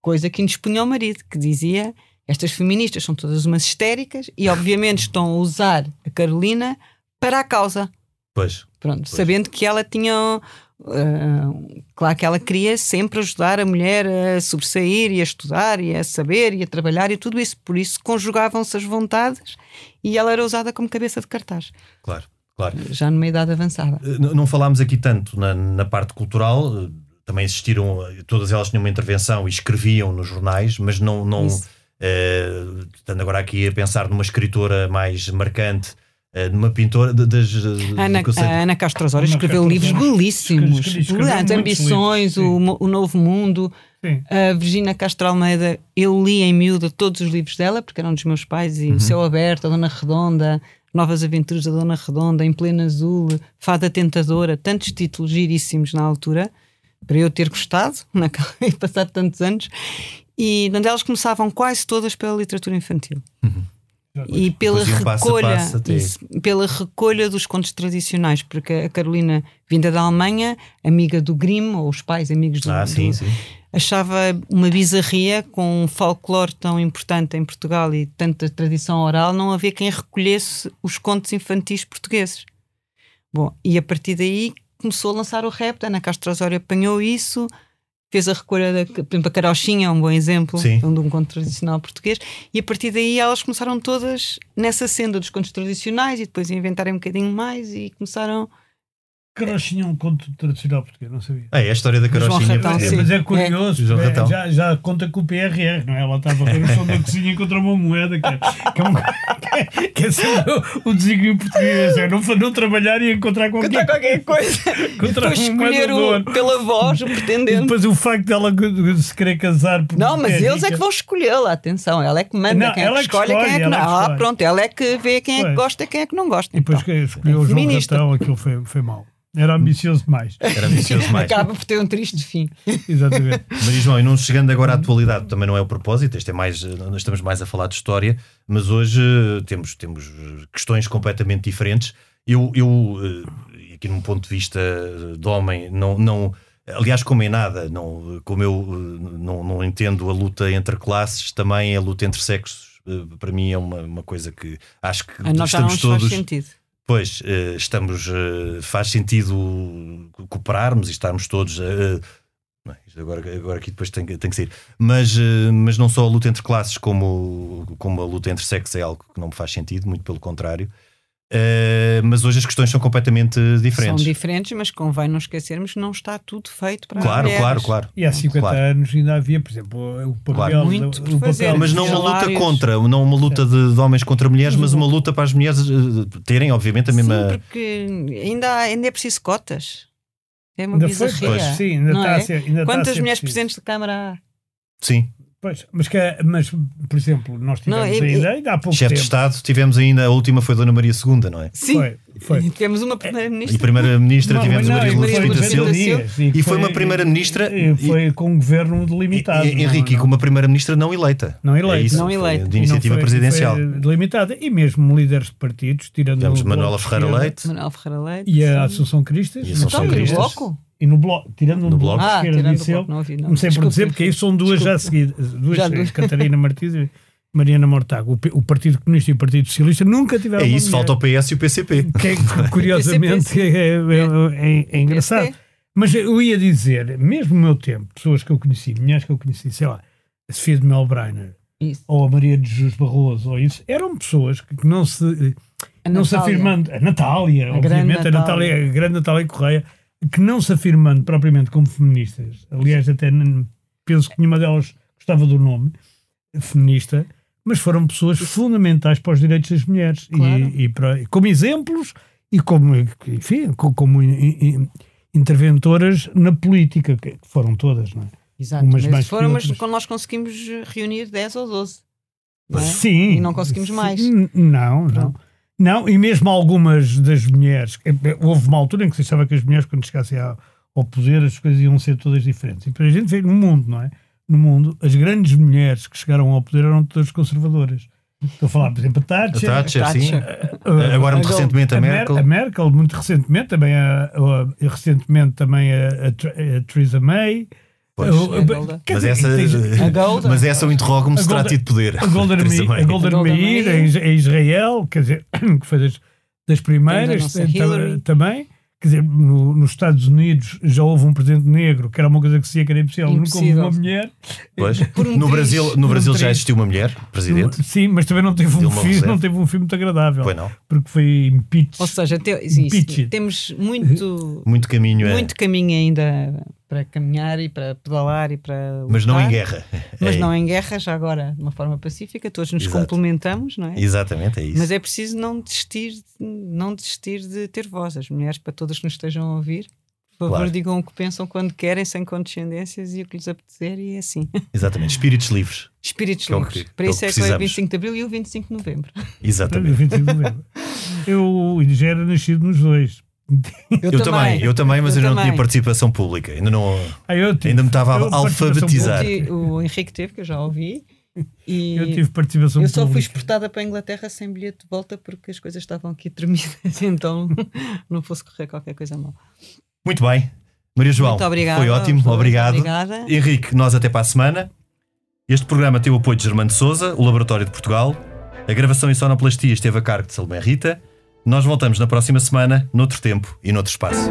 Coisa que indespunha o marido, que dizia estas feministas são todas umas histéricas e obviamente estão a usar a Carolina para a causa. Pois. Pronto, sabendo que ela tinha Uh, claro que ela queria sempre ajudar a mulher a sobressair e a estudar e a saber e a trabalhar e tudo isso, por isso conjugavam-se as vontades e ela era usada como cabeça de cartaz. Claro, claro. Já numa idade avançada. Uh, não falámos aqui tanto na, na parte cultural, uh, também existiram, todas elas tinham uma intervenção e escreviam nos jornais, mas não. não estando agora aqui a pensar numa escritora mais marcante numa pintora das. Ana, a Ana Castro Osório escreveu livros belíssimos, brilhantes, Ambições, o, o Novo Mundo. Sim. A Virginia Castro Almeida, eu li em miúda todos os livros dela, porque eram dos meus pais, e Uhum. O Céu Aberto, a Dona Redonda, Novas Aventuras da Dona Redonda, Em Pleno Azul, Fada Tentadora, tantos títulos giríssimos na altura, para eu ter gostado, naquela, e passado tantos anos, e onde elas começavam quase todas pela literatura infantil. E pela passo recolha, passo até- isso, pela recolha dos contos tradicionais, porque a Carolina, vinda da Alemanha, amiga do Grimm, ou os pais amigos do, Ah, sim, do- sim. achava uma bizarria com um folclore tão importante em Portugal e tanta tradição oral, não havia quem recolhesse os contos infantis portugueses. Bom, e a partir daí começou a lançar o rap, a Ana Castro Osório apanhou isso, fez a recolha da, por exemplo, a Carochinha é um bom exemplo Sim. de um conto tradicional português, e a partir daí elas começaram todas nessa senda dos contos tradicionais e depois inventarem um bocadinho mais e começaram Carochinha é um conto tradicional português, não sabia. É, a história da Carochinha. Ratão, é-. Mas é curioso, é, Ratão. já, já conta com o PRR, não é? Ela estava a ver o som da cozinha e encontrou uma moeda que é, que é, um, que é o, o desígnio português, é não, não trabalhar e encontrar qualquer, qualquer coisa Encontrar depois uma moeda escolher de o, ouro. pela voz o E pretendente depois o facto dela se querer casar por Não, mas é eles é rica. que vão escolhê-la, atenção, ela é que manda, Não, quem é ela que é que escolhe, quem é escolhe, que é não. Ah, escolhe. pronto, ela é que vê quem é que gosta e quem é que não gosta. E depois Então, que escolheu o João. Ratão, aquilo foi, foi mau. Era ambicioso demais. Era ambicioso mais. Acaba por ter um triste fim. Exatamente. Maria João, e não chegando agora à atualidade, também não é o propósito, este é mais, nós estamos mais a falar de história, mas hoje eh, temos, temos eh, questões completamente diferentes. Eu, eu eh, aqui num ponto de vista de homem, não, não aliás, como em nada, não, como eu não, não entendo a luta entre classes, também a luta entre sexos, para mim é uma, uma coisa que acho que A nós já não estamos todos. faz sentido. Pois, eh, estamos, eh, faz sentido cooperarmos e estarmos todos. eh, agora, agora aqui depois tem, tem que sair. Mas, mas não só a luta entre classes, como, como a luta entre sexos é algo que não me faz sentido, muito pelo contrário. Eh, mas hoje as questões são completamente diferentes. São diferentes, mas convém não esquecermos que não está tudo feito para claro, mulheres. claro, claro. E há 50 Claro. anos ainda havia, por exemplo, o papel. Claro. Muito o papel Mas não uma luta contra, não uma luta de, de homens contra mulheres, mas uma luta para as mulheres eh, terem, obviamente, a mesma. Sim, porque ainda, há- ainda é preciso cotas. É uma Ainda foi, bizarria. pois, sim, ainda não está é? a ser. Ainda está a Quantas ser mulheres preciso. presidentes de Câmara há? Sim, Pois, mas, que, mas, por exemplo, nós tivemos Não, e- ainda, ainda há pouco Chefe tempo. de Estado, tivemos ainda, a última foi Dona Maria II, não é? Sim. Foi, foi. Tivemos uma E primeira-ministra. Primeira-Ministra Não, tivemos não, Maria e Lourdes foi Pinto Silva. E foi uma Primeira-Ministra- e Foi com um governo delimitado. E- Henrique, e não- com uma Primeira-Ministra não eleita. Não eleita. É isso, Não eleita. De e iniciativa foi- presidencial. foi delimitada. E mesmo líderes de partidos, tirando Tivemos o Manuela Ferreira Leite. Manuel Ferreira Leite. E a. Assunção Cristas. E a Assunção Então, e Cristas. E no bloco, tirando No no Bloco. bloco, Ah, de esquerda, tirando o disse Bloco, ele, não ouvi, não. comecei por dizer, porque aí são duas já seguidas, duas, Já duas. Catarina Martins e Mariana Mortágua. O, o Partido Comunista e o Partido Socialista nunca tiveram É isso, mulher. falta o PS e o PCP. Que é, que, curiosamente é, é- é- é engraçado. Mas eu ia dizer, mesmo no meu tempo, pessoas que eu conheci, mulheres que eu conheci, sei lá, a Sofia de Melbreiner Isso. ou a Maria de Jesus Barroso, ou isso, eram pessoas que que não se, A não se Natália. afirmando, a Natália, A obviamente, grande a Natália, Natália. a grande Natália Correia, que não se afirmando propriamente como feministas, aliás, até penso que nenhuma delas gostava do nome feminista, mas foram pessoas fundamentais para os direitos das mulheres Claro. e, e para- como exemplos e como, enfim, co- como in- in- interventoras na política, que foram todas, não é? Exato. Umas mas foram, mas quando nós conseguimos reunir 10 ou 12. não é? Sim. E não conseguimos mais. N- Não, não. Não, e mesmo algumas das mulheres, eh, eh, houve uma altura em que se achava que as mulheres, quando chegassem ao, ao poder, as coisas iam ser todas diferentes. E depois a gente vê no mundo, não é? No mundo, as grandes mulheres que chegaram ao poder eram todas conservadoras. Estou a falar, por exemplo, a A Thatcher. Thatcher, sim. Thatcher. eh, Agora, muito a Gol- recentemente, a Mer- Merkel. a Merkel, muito recentemente, também a, a- recentemente também a, a a Theresa May. Pois. Golda. quer Mas essa, A Golda. mas essa eu interrogo-me se A terá Golda- tido poder. a Golden, Theresa Me- May. a Golden A Golden Meir, a Is- a Israel, quer dizer, que foi das, das primeiras também. Quer dizer, no- nos Estados Unidos já houve um presidente negro, que era uma coisa que se dizia que era impossível, nunca houve uma mulher. Pois. Um No. Brasil, Por no um Brasil já triz. existiu uma mulher presidente? Sim, mas também não teve um filme, não teve um filme muito agradável. Pois não. Porque foi impeach. Ou seja, te- Impeached. temos muito, Muito caminho é. muito caminho ainda para caminhar e para pedalar e para. Mas não em lutar. guerra. Mas É. não em guerra, já agora, de uma forma pacífica, todos nos Exato. complementamos, não é? Exatamente, é isso. Mas é preciso não desistir, não desistir de ter voz. As mulheres, para todas que nos estejam a ouvir, por favor, Claro. digam o que pensam quando querem, sem condescendências e o que lhes apetecer, e é assim. Exatamente. Espíritos livres. Espíritos Que é o livres. que- Para que é o isso é que é o precisamos. 25 de Abril e o 25 de Novembro. Exatamente. 25 de novembro. Eu já era nascido nos dois. Eu, também, eu também, mas eu, não também. tinha participação pública. Ainda não. Ah, eu tive- Ainda me estava a eu, alfabetizar. O, Henrique teve, que eu já ouvi. E Eu tive participação eu só fui pública. exportada para a Inglaterra sem bilhete de volta porque as coisas estavam aqui tremidas, então não fosse correr qualquer coisa mal. Muito bem. Maria João, Muito obrigada. foi ótimo, obrigado. obrigada. Henrique, nós até para a semana. Este programa tem o apoio de Germano de Souza, o Laboratório de Portugal. A gravação e sonoplastia esteve a cargo de Salomé Rita. Nós voltamos na próxima semana, noutro tempo e noutro espaço.